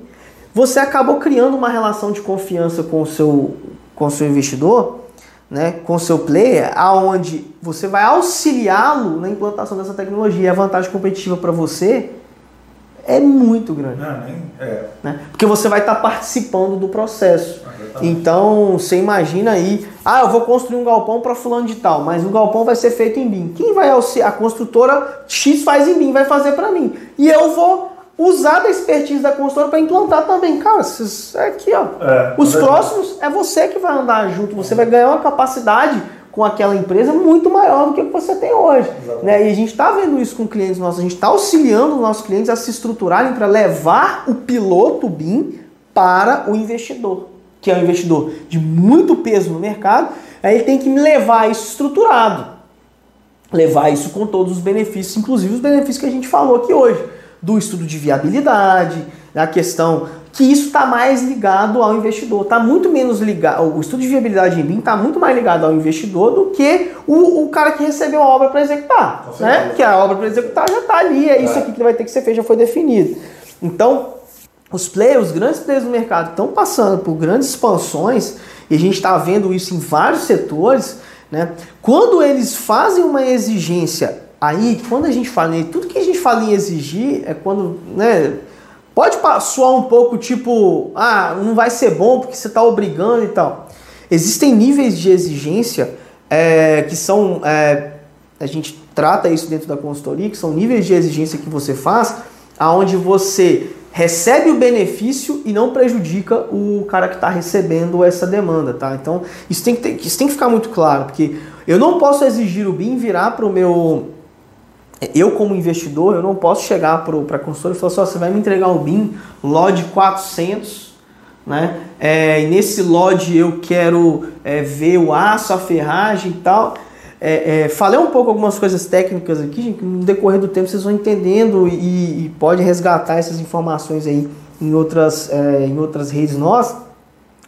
você acabou criando uma relação de confiança com o seu, com o seu investidor né, com seu player, aonde você vai auxiliá-lo na implantação dessa tecnologia. E a vantagem competitiva para você é muito grande. É. né? Porque você vai estar tá participando do processo. Então, você imagina aí, ah, eu vou construir um galpão para fulano de tal, mas o galpão vai ser feito em BIM. Quem vai auxiliar? A construtora X faz em BIM, vai fazer para mim. E eu vou usar da expertise da consultora para implantar também. Cara, é aqui, ó. É, Os próximos é você que vai andar junto, você vai ganhar uma capacidade com aquela empresa muito maior do que você tem hoje. Né? E a gente está vendo isso com clientes nossos, a gente está auxiliando os nossos clientes a se estruturarem para levar o piloto BIM para o investidor, que é um investidor de muito peso no mercado, aí ele tem que levar isso estruturado. Levar isso com todos os benefícios, inclusive os benefícios que a gente falou aqui hoje do estudo de viabilidade, a questão que isso está mais ligado ao investidor, está muito menos ligado, o estudo de viabilidade em BIM está muito mais ligado ao investidor do que o, o cara que recebeu a obra para executar, né? Que a obra para executar já está ali, é isso é. aqui que vai ter que ser feito, já foi definido. Então, os players, os grandes players do mercado estão passando por grandes expansões e a gente está vendo isso em vários setores, né? Quando eles fazem uma exigência Aí, quando a gente fala em tudo que a gente fala em exigir é quando, né, pode soar um pouco tipo, ah, não vai ser bom porque você está obrigando e tal. Existem níveis de exigência é, que são, é, a gente trata isso dentro da consultoria, que são níveis de exigência que você faz, aonde você recebe o benefício e não prejudica o cara que está recebendo essa demanda, tá? Então isso tem que ter, isso tem que ficar muito claro, porque eu não posso exigir o BIM virar para o meu eu como investidor, eu não posso chegar para a consultora e falar assim, oh, você vai me entregar o BIM, LOD 400, né? É, e nesse LOD eu quero é, ver o aço, a ferragem e tal. É, é, falei um pouco algumas coisas técnicas aqui, gente, no decorrer do tempo vocês vão entendendo e, e pode resgatar essas informações aí em outras, é, em outras redes nossas.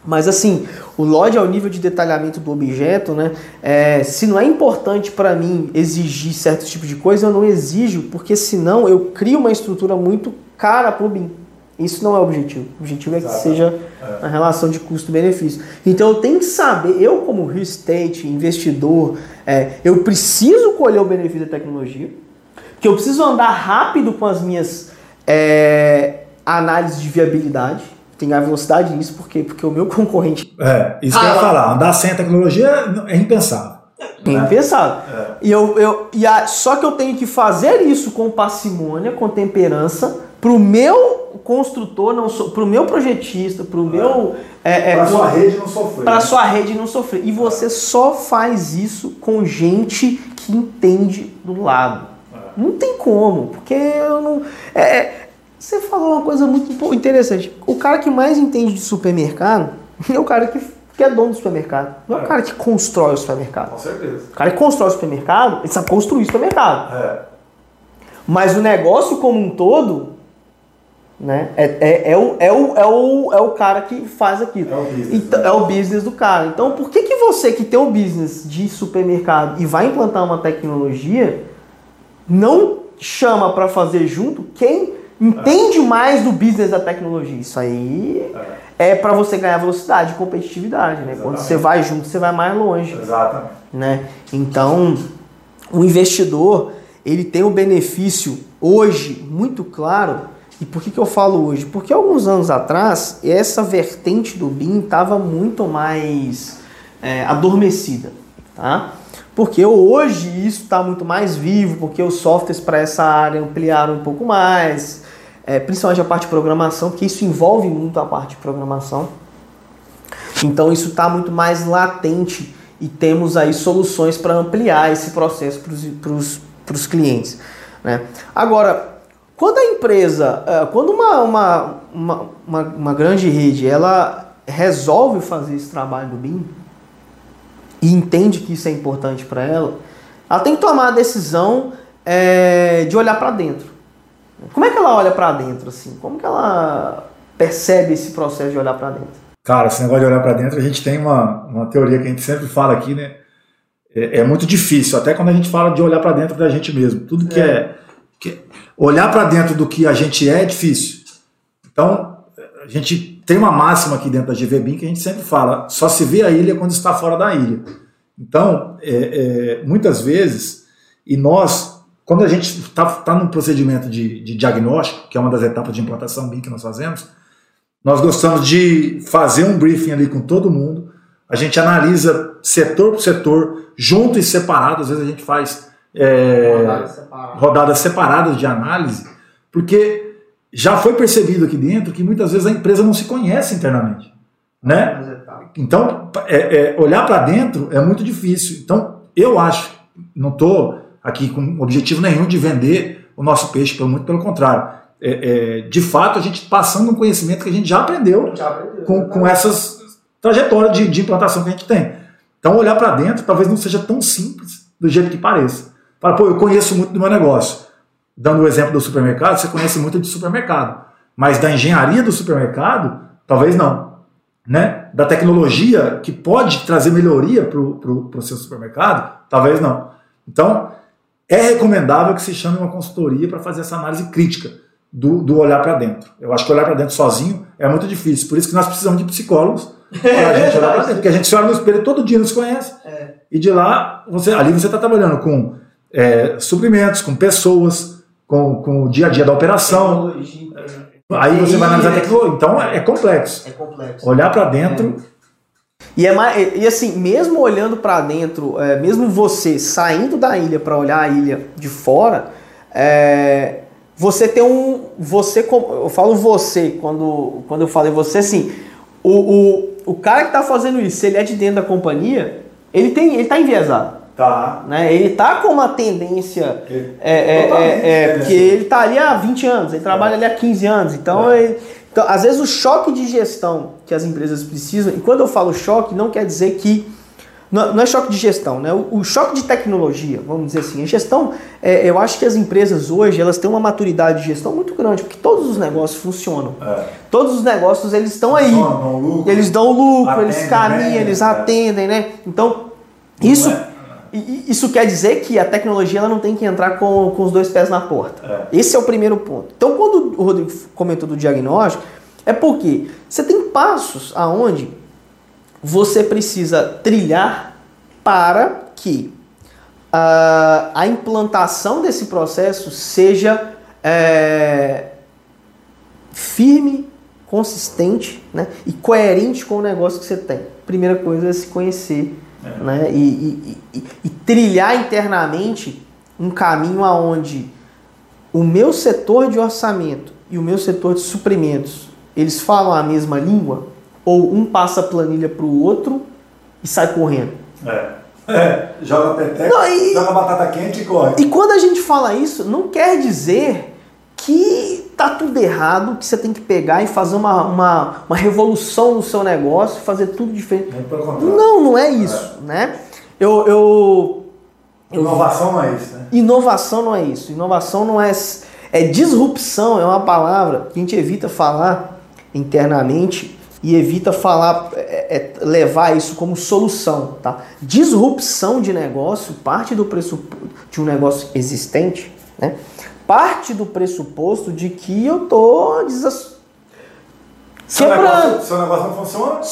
Mas assim, o LOD é o nível de detalhamento do objeto, né? É, se não é importante para mim exigir certo tipo de coisa, eu não exijo, porque senão eu crio uma estrutura muito cara para o BIM. Isso não é o objetivo. O objetivo é que seja é. a relação de custo-benefício. Então eu tenho que saber, eu como real estate, investidor, é, eu preciso colher o benefício da tecnologia, que eu preciso andar rápido com as minhas é, análises de viabilidade, tem a velocidade nisso, por quê? Porque o meu [laughs] concorrente. É, isso ah, que eu ia falar. Andar sem a tecnologia é impensável. É né? impensável. É. E eu, eu, e a, só que eu tenho que fazer isso com parcimônia, com temperança, pro meu construtor, não so, pro meu projetista, pro meu. É, é, para sua rede não sofrer. Para né? sua rede não sofrer. E você só faz isso com gente que entende do lado. É. Não tem como, porque eu não. É, é você falou uma coisa muito interessante. O cara que mais entende de supermercado [laughs] é o cara que, que é dono do supermercado. Não é, é o cara que constrói o supermercado. Com certeza. O cara que constrói o supermercado, ele sabe construir o supermercado. É. Mas o negócio como um todo, né? É, é, é, o, é, o, é, o, é o cara que faz aquilo. É o business. Então, né? É o business do cara. Então, por que, que você que tem um business de supermercado e vai implantar uma tecnologia, não chama para fazer junto quem entende mais do business da tecnologia. Isso aí é, é para você ganhar velocidade, competitividade, né? Exatamente. Quando você vai junto, você vai mais longe. Exatamente. Né? Então, o investidor, ele tem um benefício hoje muito claro. E por que, que eu falo hoje? Porque alguns anos atrás, essa vertente do BIM estava muito mais é, adormecida, tá? Porque hoje isso está muito mais vivo, porque os softwares para essa área ampliaram um pouco mais, é, principalmente a parte de programação, porque isso envolve muito a parte de programação. Então isso está muito mais latente e temos aí soluções para ampliar esse processo para os clientes. Né? Agora, quando a empresa, é, quando uma, uma, uma, uma, uma grande rede, ela resolve fazer esse trabalho do BIM e entende que isso é importante para ela, ela tem que tomar a decisão é, de olhar para dentro. Como é que ela olha para dentro assim? Como que ela percebe esse processo de olhar para dentro? Cara, esse negócio de olhar para dentro, a gente tem uma, uma teoria que a gente sempre fala aqui, né? É, é muito difícil, até quando a gente fala de olhar para dentro da gente mesmo. Tudo que é, é que, olhar para dentro do que a gente é é difícil. Então, a gente tem uma máxima aqui dentro da GVBIM que a gente sempre fala: só se vê a ilha quando está fora da ilha. Então, é, é, muitas vezes, e nós quando a gente está tá num procedimento de, de, diagnóstico, que é uma das etapas de implantação BIM que nós fazemos, nós gostamos de fazer um briefing ali com todo mundo. A gente analisa setor por setor, junto e separado. Às vezes a gente faz é, rodadas, separadas. rodadas separadas de análise, porque já foi percebido aqui dentro que muitas vezes a empresa não se conhece internamente. Né? Então, é, é, olhar para dentro é muito difícil. Então, eu acho, não estou aqui com objetivo nenhum de vender o nosso peixe, pelo muito pelo contrário. É, é, de fato, a gente passando um conhecimento que a gente já aprendeu, já aprendeu com, com essas trajetórias de, de, implantação que a gente tem. Então, olhar para dentro talvez não seja tão simples do jeito que pareça. Fala, pô, eu conheço muito do meu negócio. Dando o exemplo do supermercado, você conhece muito de supermercado. Mas da engenharia do supermercado, talvez não. Né? Da tecnologia que pode trazer melhoria para o seu supermercado, talvez não. Então, é recomendável que se chame uma consultoria para fazer essa análise crítica do, do olhar para dentro. Eu acho que olhar para dentro sozinho é muito difícil. Por isso que nós precisamos de psicólogos para a [laughs] gente olhar para dentro. Porque a gente se olha no espelho todo dia, nos conhece. É. E de lá, você, ali você está trabalhando com é, suprimentos, com pessoas, com, com o dia a dia da operação. Aí você vai analisar a tecnologia. Então é complexo. É complexo. Olhar para dentro é. E, é mais, e assim, mesmo olhando para dentro, é, mesmo você saindo da ilha para olhar a ilha de fora, é, você tem um. Você, eu falo você, quando, quando eu falei você, assim, o, o, o cara que está fazendo isso, se ele é de dentro da companhia, ele tem ele tá enviesado. Tá. Né? Ele tá com uma tendência. É, é, é, é, porque ele tá ali há 20 anos, ele trabalha ali há 15 anos. Então, é. ele, então, às vezes o choque de gestão que as empresas precisam, e quando eu falo choque, não quer dizer que não, é choque de gestão, né? O, o, choque de tecnologia, vamos dizer assim. A gestão, é, eu acho que as empresas hoje elas têm uma maturidade de gestão muito grande, porque todos os negócios funcionam. É. Todos os negócios eles estão aí. Dão eles dão lucro, atendem, eles caminham, né? eles atendem, né? Então, isso é isso quer dizer que a tecnologia ela não tem que entrar com, com os dois pés na porta. É. Esse é o primeiro ponto. Então, quando o Rodrigo comentou do diagnóstico, é porque você tem passos aonde você precisa trilhar para que uh, a implantação desse processo seja é, firme, consistente né, e coerente com o negócio que você tem. Primeira coisa é se conhecer é. Né, e, e, e, e trilhar internamente um caminho aonde o meu setor de orçamento e o meu setor de suprimentos, eles falam a mesma língua? Ou um passa a planilha para o outro e sai correndo? É. É, joga peteca, joga batata quente e corre. E quando a gente fala isso, não quer dizer que tá tudo errado, que você tem que pegar e fazer uma, uma, uma revolução no seu negócio, fazer tudo diferente. Não, não é isso, é. né? Eu, eu, eu, Inovação não é isso, né? Inovação não é isso. Inovação não é... É disrupção, é uma palavra que a gente evita falar internamente e evita falar, é, é, levar isso como solução, tá? Disrupção de negócio parte do pressuposto de um negócio existente, né? Parte do pressuposto de que eu tô desas... seu quebrando. Negócio, seu negócio não funciona?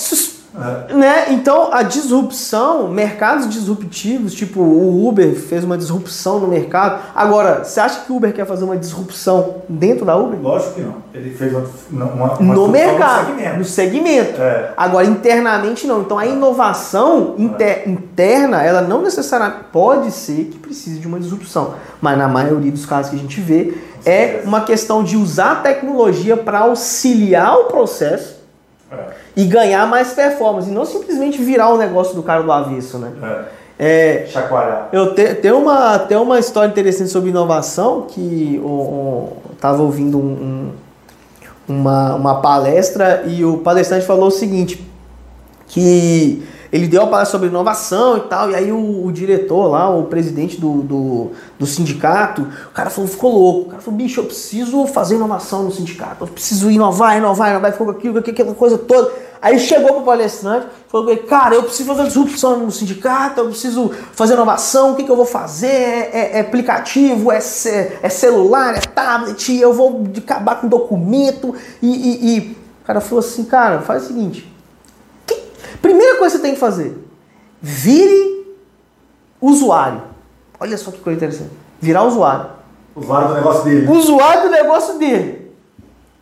É. Né? Então, a disrupção, mercados disruptivos, tipo o Uber fez uma disrupção no mercado. Agora, você acha que o Uber quer fazer uma disrupção dentro da Uber? Lógico que não. Ele fez uma, uma, uma no mercado, no segmento. No segmento. É. Agora, internamente não. Então, a inovação inter, interna, ela não necessariamente pode ser que precise de uma disrupção, mas na maioria dos casos que a gente vê, é uma questão de usar a tecnologia para auxiliar o processo é. E ganhar mais performance. E não simplesmente virar o negócio do cara do avesso, né? É. É, Chacoalhar. Eu te, tem, uma, tem uma história interessante sobre inovação que eu estava ouvindo um, um, uma, uma palestra e o palestrante falou o seguinte, que ele deu a palestra sobre inovação e tal, e aí o, o diretor lá, o presidente do, do, do, sindicato, o cara falou, ficou louco. O cara falou, bicho, eu preciso fazer inovação no sindicato, eu preciso inovar, inovar, inovar, ficou com aquilo, aquela coisa toda. Aí chegou pro palestrante, falou, cara, eu preciso fazer disrupção no sindicato, eu preciso fazer inovação, o que, que eu vou fazer? É, é aplicativo, é, é, celular, é tablet, eu vou acabar com documento. E, e, e o cara falou assim, cara, faz o seguinte, Primeira coisa que você tem que fazer: vire usuário. Olha só que coisa interessante. Virar usuário. Usuário do negócio dele. Usuário do negócio dele.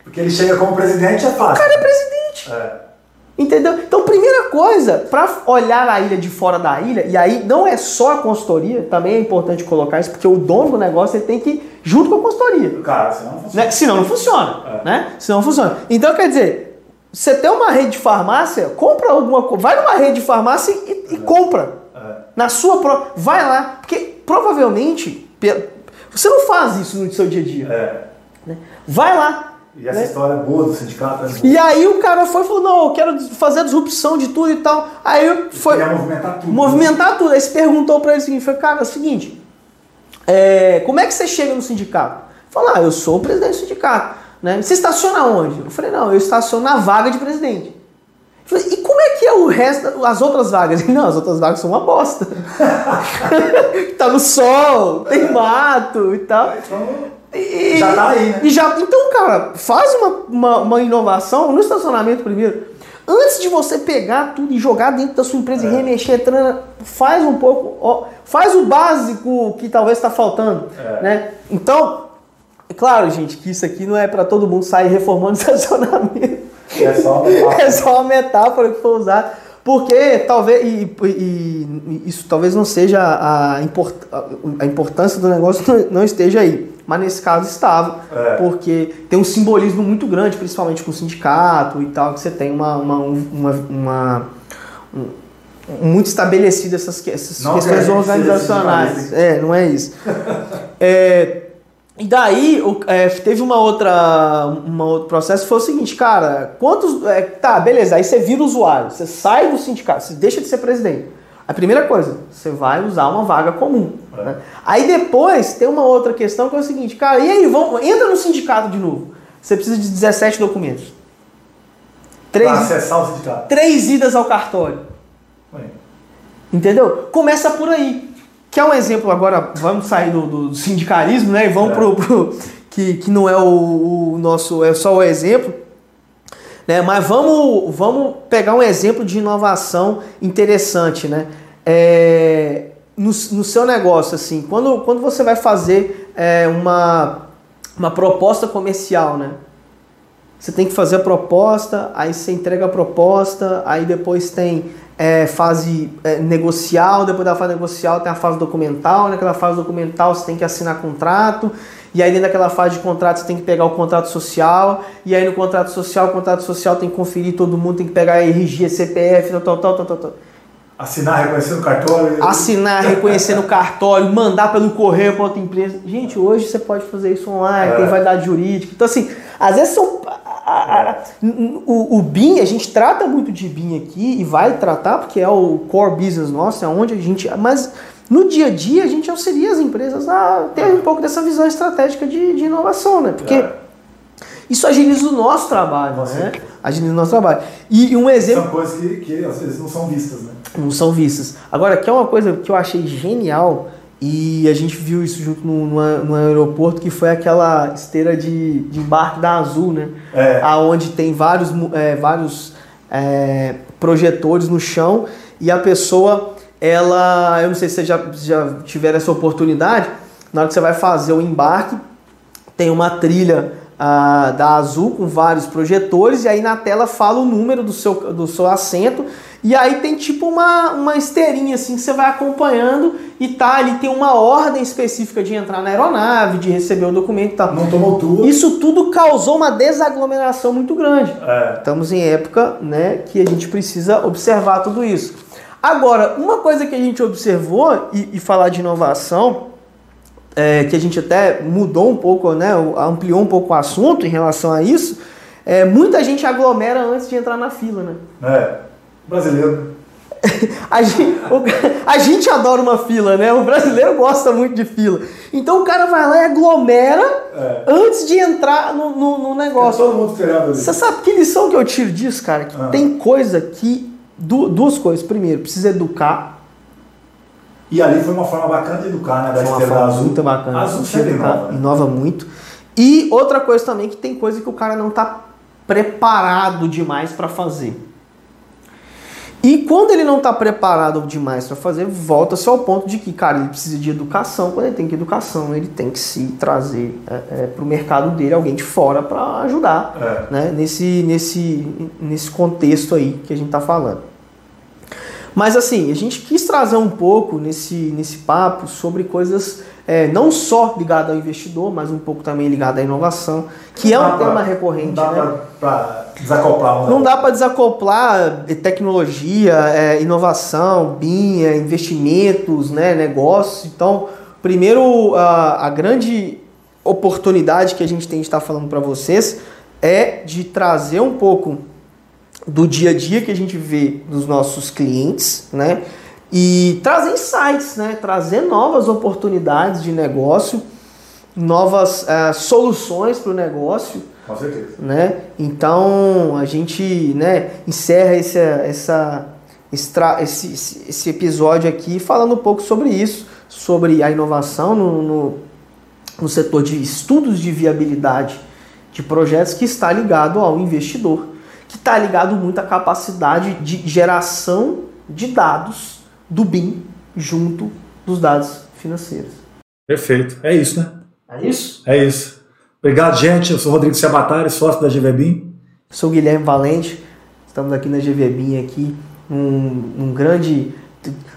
Porque ele chega como presidente é fácil. O cara é presidente. É. Entendeu? Então, primeira coisa, para olhar a ilha de fora da ilha, e aí não é só a consultoria, também é importante colocar isso, porque o dono do negócio ele tem que ir junto com a consultoria. Cara, senão não funciona. Né? Senão não funciona. É. Né? Senão não funciona. Então, quer dizer, você tem uma rede de farmácia, compra alguma coisa. Vai numa rede de farmácia e, e compra. É. Na sua própria. Vai lá. Porque provavelmente. Você não faz isso no seu dia a dia. É. Né? Vai lá. E essa né? história é boa do sindicato. É e aí o cara foi e falou: não, eu quero fazer a disrupção de tudo e tal. Aí foi. Queria movimentar tudo. Movimentar né? tudo. Aí você perguntou para ele o seguinte: cara, é o seguinte. É, como é que você chega no sindicato? Falou: ah, eu sou o presidente do sindicato. Né? Você estaciona onde? Eu falei, não, eu estaciono na vaga de presidente. Eu falei, e como é que é o resto, as outras vagas? [laughs] Não, as outras vagas são uma bosta. [laughs] tá no sol, tem mato e tal. Então, e, já tá aí, né? E já, então, cara, faz uma, uma, uma, inovação no estacionamento primeiro. Antes de você pegar tudo e jogar dentro da sua empresa é. e remexer, faz um pouco, ó, faz o básico que talvez está faltando. É. Né? Então, é claro, gente, que isso aqui não é para todo mundo sair reformando [laughs] estacionamento. É só uma metáfora. é só uma metáfora que foi usada. Porque talvez, e, e, e, isso talvez não seja a, import, a importância do negócio não esteja aí. Mas nesse caso estava. É. Porque tem um simbolismo muito grande, principalmente com o sindicato e tal, que você tem uma, uma, uma, uma um, muito estabelecido essas, essas questões organizacionais. É, não é isso. [laughs] é, e daí é, teve uma outra, uma outro processo foi o seguinte, cara, quantos. É, tá, beleza, aí você vira usuário, você sai do sindicato, você deixa de ser presidente. A primeira coisa, você vai usar uma vaga comum. É. Né? Aí depois tem uma outra questão que é o seguinte, cara, e aí, vamos, entra no sindicato de novo. Você precisa de 17 documentos. Três, pra acessar o sindicato. Três idas ao cartório. Entendeu? Começa por aí. Que é um exemplo agora, vamos sair do, do sindicalismo, né? E vamos é. pro, pro, que, que não é o, o, nosso, é só o exemplo. Né? Mas vamos, vamos pegar um exemplo de inovação interessante, né? É, no, no seu negócio, assim, quando, quando você vai fazer é, uma, uma proposta comercial, né? Você tem que fazer a proposta, aí você entrega a proposta, aí depois tem é, fase é, negocial, depois da fase negocial tem a fase documental, naquela fase documental você tem que assinar contrato, e aí dentro daquela fase de contrato você tem que pegar o contrato social, e aí no contrato social, o contrato social tem que conferir todo mundo, tem que pegar a RG, CPF, tal, tal, tal, tal, tal. Assinar reconhecendo cartório. Assinar reconhecendo cartório, mandar pelo correio para outra empresa. Gente, hoje você pode fazer isso online, é. tem validade jurídica. Então, assim, às vezes são. A, a, o, o BIM, a gente trata muito de BIM aqui e vai tratar, porque é o core business nosso, é onde a gente. Mas no dia a dia a gente auxilia as empresas a ter um pouco dessa visão estratégica de, de inovação, né? Porque. É isso agiliza o nosso trabalho, né? Agiliza o nosso trabalho. E, um exemplo... São coisas que, que às vezes não são vistas, né? Não são vistas. Agora, que é uma coisa que eu achei genial e a gente viu isso junto no, no, no aeroporto, que foi aquela esteira de, de embarque da Azul, né? É. Aonde tem vários, é, vários é, projetores no chão e a pessoa, ela... Eu não sei se vocês já, já tiveram essa oportunidade, na hora que você vai fazer o embarque, tem uma trilha ah, da Azul com vários projetores e aí na tela fala o número do seu, do seu assento e aí tem tipo uma, uma esteirinha assim que você vai acompanhando e tá ali tem uma ordem específica de entrar na aeronave, de receber o documento e tal. Não tomou tudo. Isso tudo causou uma desaglomeração muito grande. É. Estamos em época né, que a gente precisa observar tudo isso. Agora, uma coisa que a gente observou e, e falar de inovação é, que a gente até mudou um pouco, né, ampliou um pouco o assunto em relação a isso, é, muita gente aglomera antes de entrar na fila, né? É, brasileiro. [laughs] a, gente, o, a gente adora uma fila, né? O brasileiro gosta muito de fila. Então o cara vai lá e aglomera é. antes de entrar no, no, no negócio. É todo mundo ali. Você sabe que lição que eu tiro disso, cara? Que ah. tem coisa que. duas coisas. Primeiro, precisa educar e ali foi uma forma bacana de educar, né? Da foi uma forma azul. muito bacana. Azul sempre inova, né? inova muito. E outra coisa também que tem coisa que o cara não está preparado demais para fazer. E quando ele não está preparado demais para fazer, volta-se ao ponto de que, cara, ele precisa de educação. Quando ele tem que educação, ele tem que se trazer é, é, para o mercado dele alguém de fora para ajudar é. né, nesse, nesse, nesse contexto aí que a gente está falando. Mas assim, a gente quis trazer um pouco nesse, nesse papo sobre coisas é, não só ligadas ao investidor, mas um pouco também ligado à inovação, que não é um tema pra, recorrente. Não dá né? para desacoplar. Não, não dá para desacoplar é, tecnologia, é, inovação, BIM, é, investimentos, né, negócios. Então, primeiro, a, a grande oportunidade que a gente tem de estar falando para vocês é de trazer um pouco do dia a dia que a gente vê dos nossos clientes, né? E trazer insights, né? Trazer novas oportunidades de negócio, novas uh, soluções para o negócio. Com certeza. Né? Então a gente né, encerra esse, essa, extra, esse, esse episódio aqui falando um pouco sobre isso, sobre a inovação no, no, no setor de estudos de viabilidade de projetos que está ligado ao investidor que está ligado muito à capacidade de geração de dados do BIM junto dos dados financeiros. Perfeito. É isso, né? É isso? É isso. Obrigado, gente. Eu sou Rodrigo Sabatari, sócio da GVBIM. Sou Guilherme Valente. Estamos aqui na GVBIM aqui, um, um grande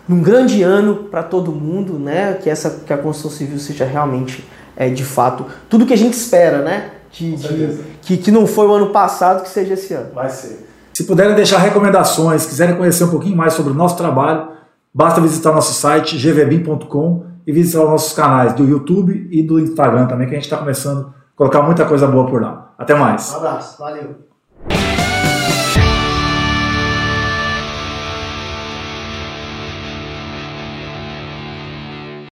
um grande ano para todo mundo, né? Que essa que a construção civil seja realmente é de fato tudo que a gente espera, né? de, de que, que não foi o ano passado, que seja esse ano. Vai ser. Se puderem deixar recomendações, quiserem conhecer um pouquinho mais sobre o nosso trabalho, basta visitar nosso site gvbim.com e visitar os nossos canais do YouTube e do Instagram também, que a gente está começando a colocar muita coisa boa por lá. Até mais. Um abraço, valeu.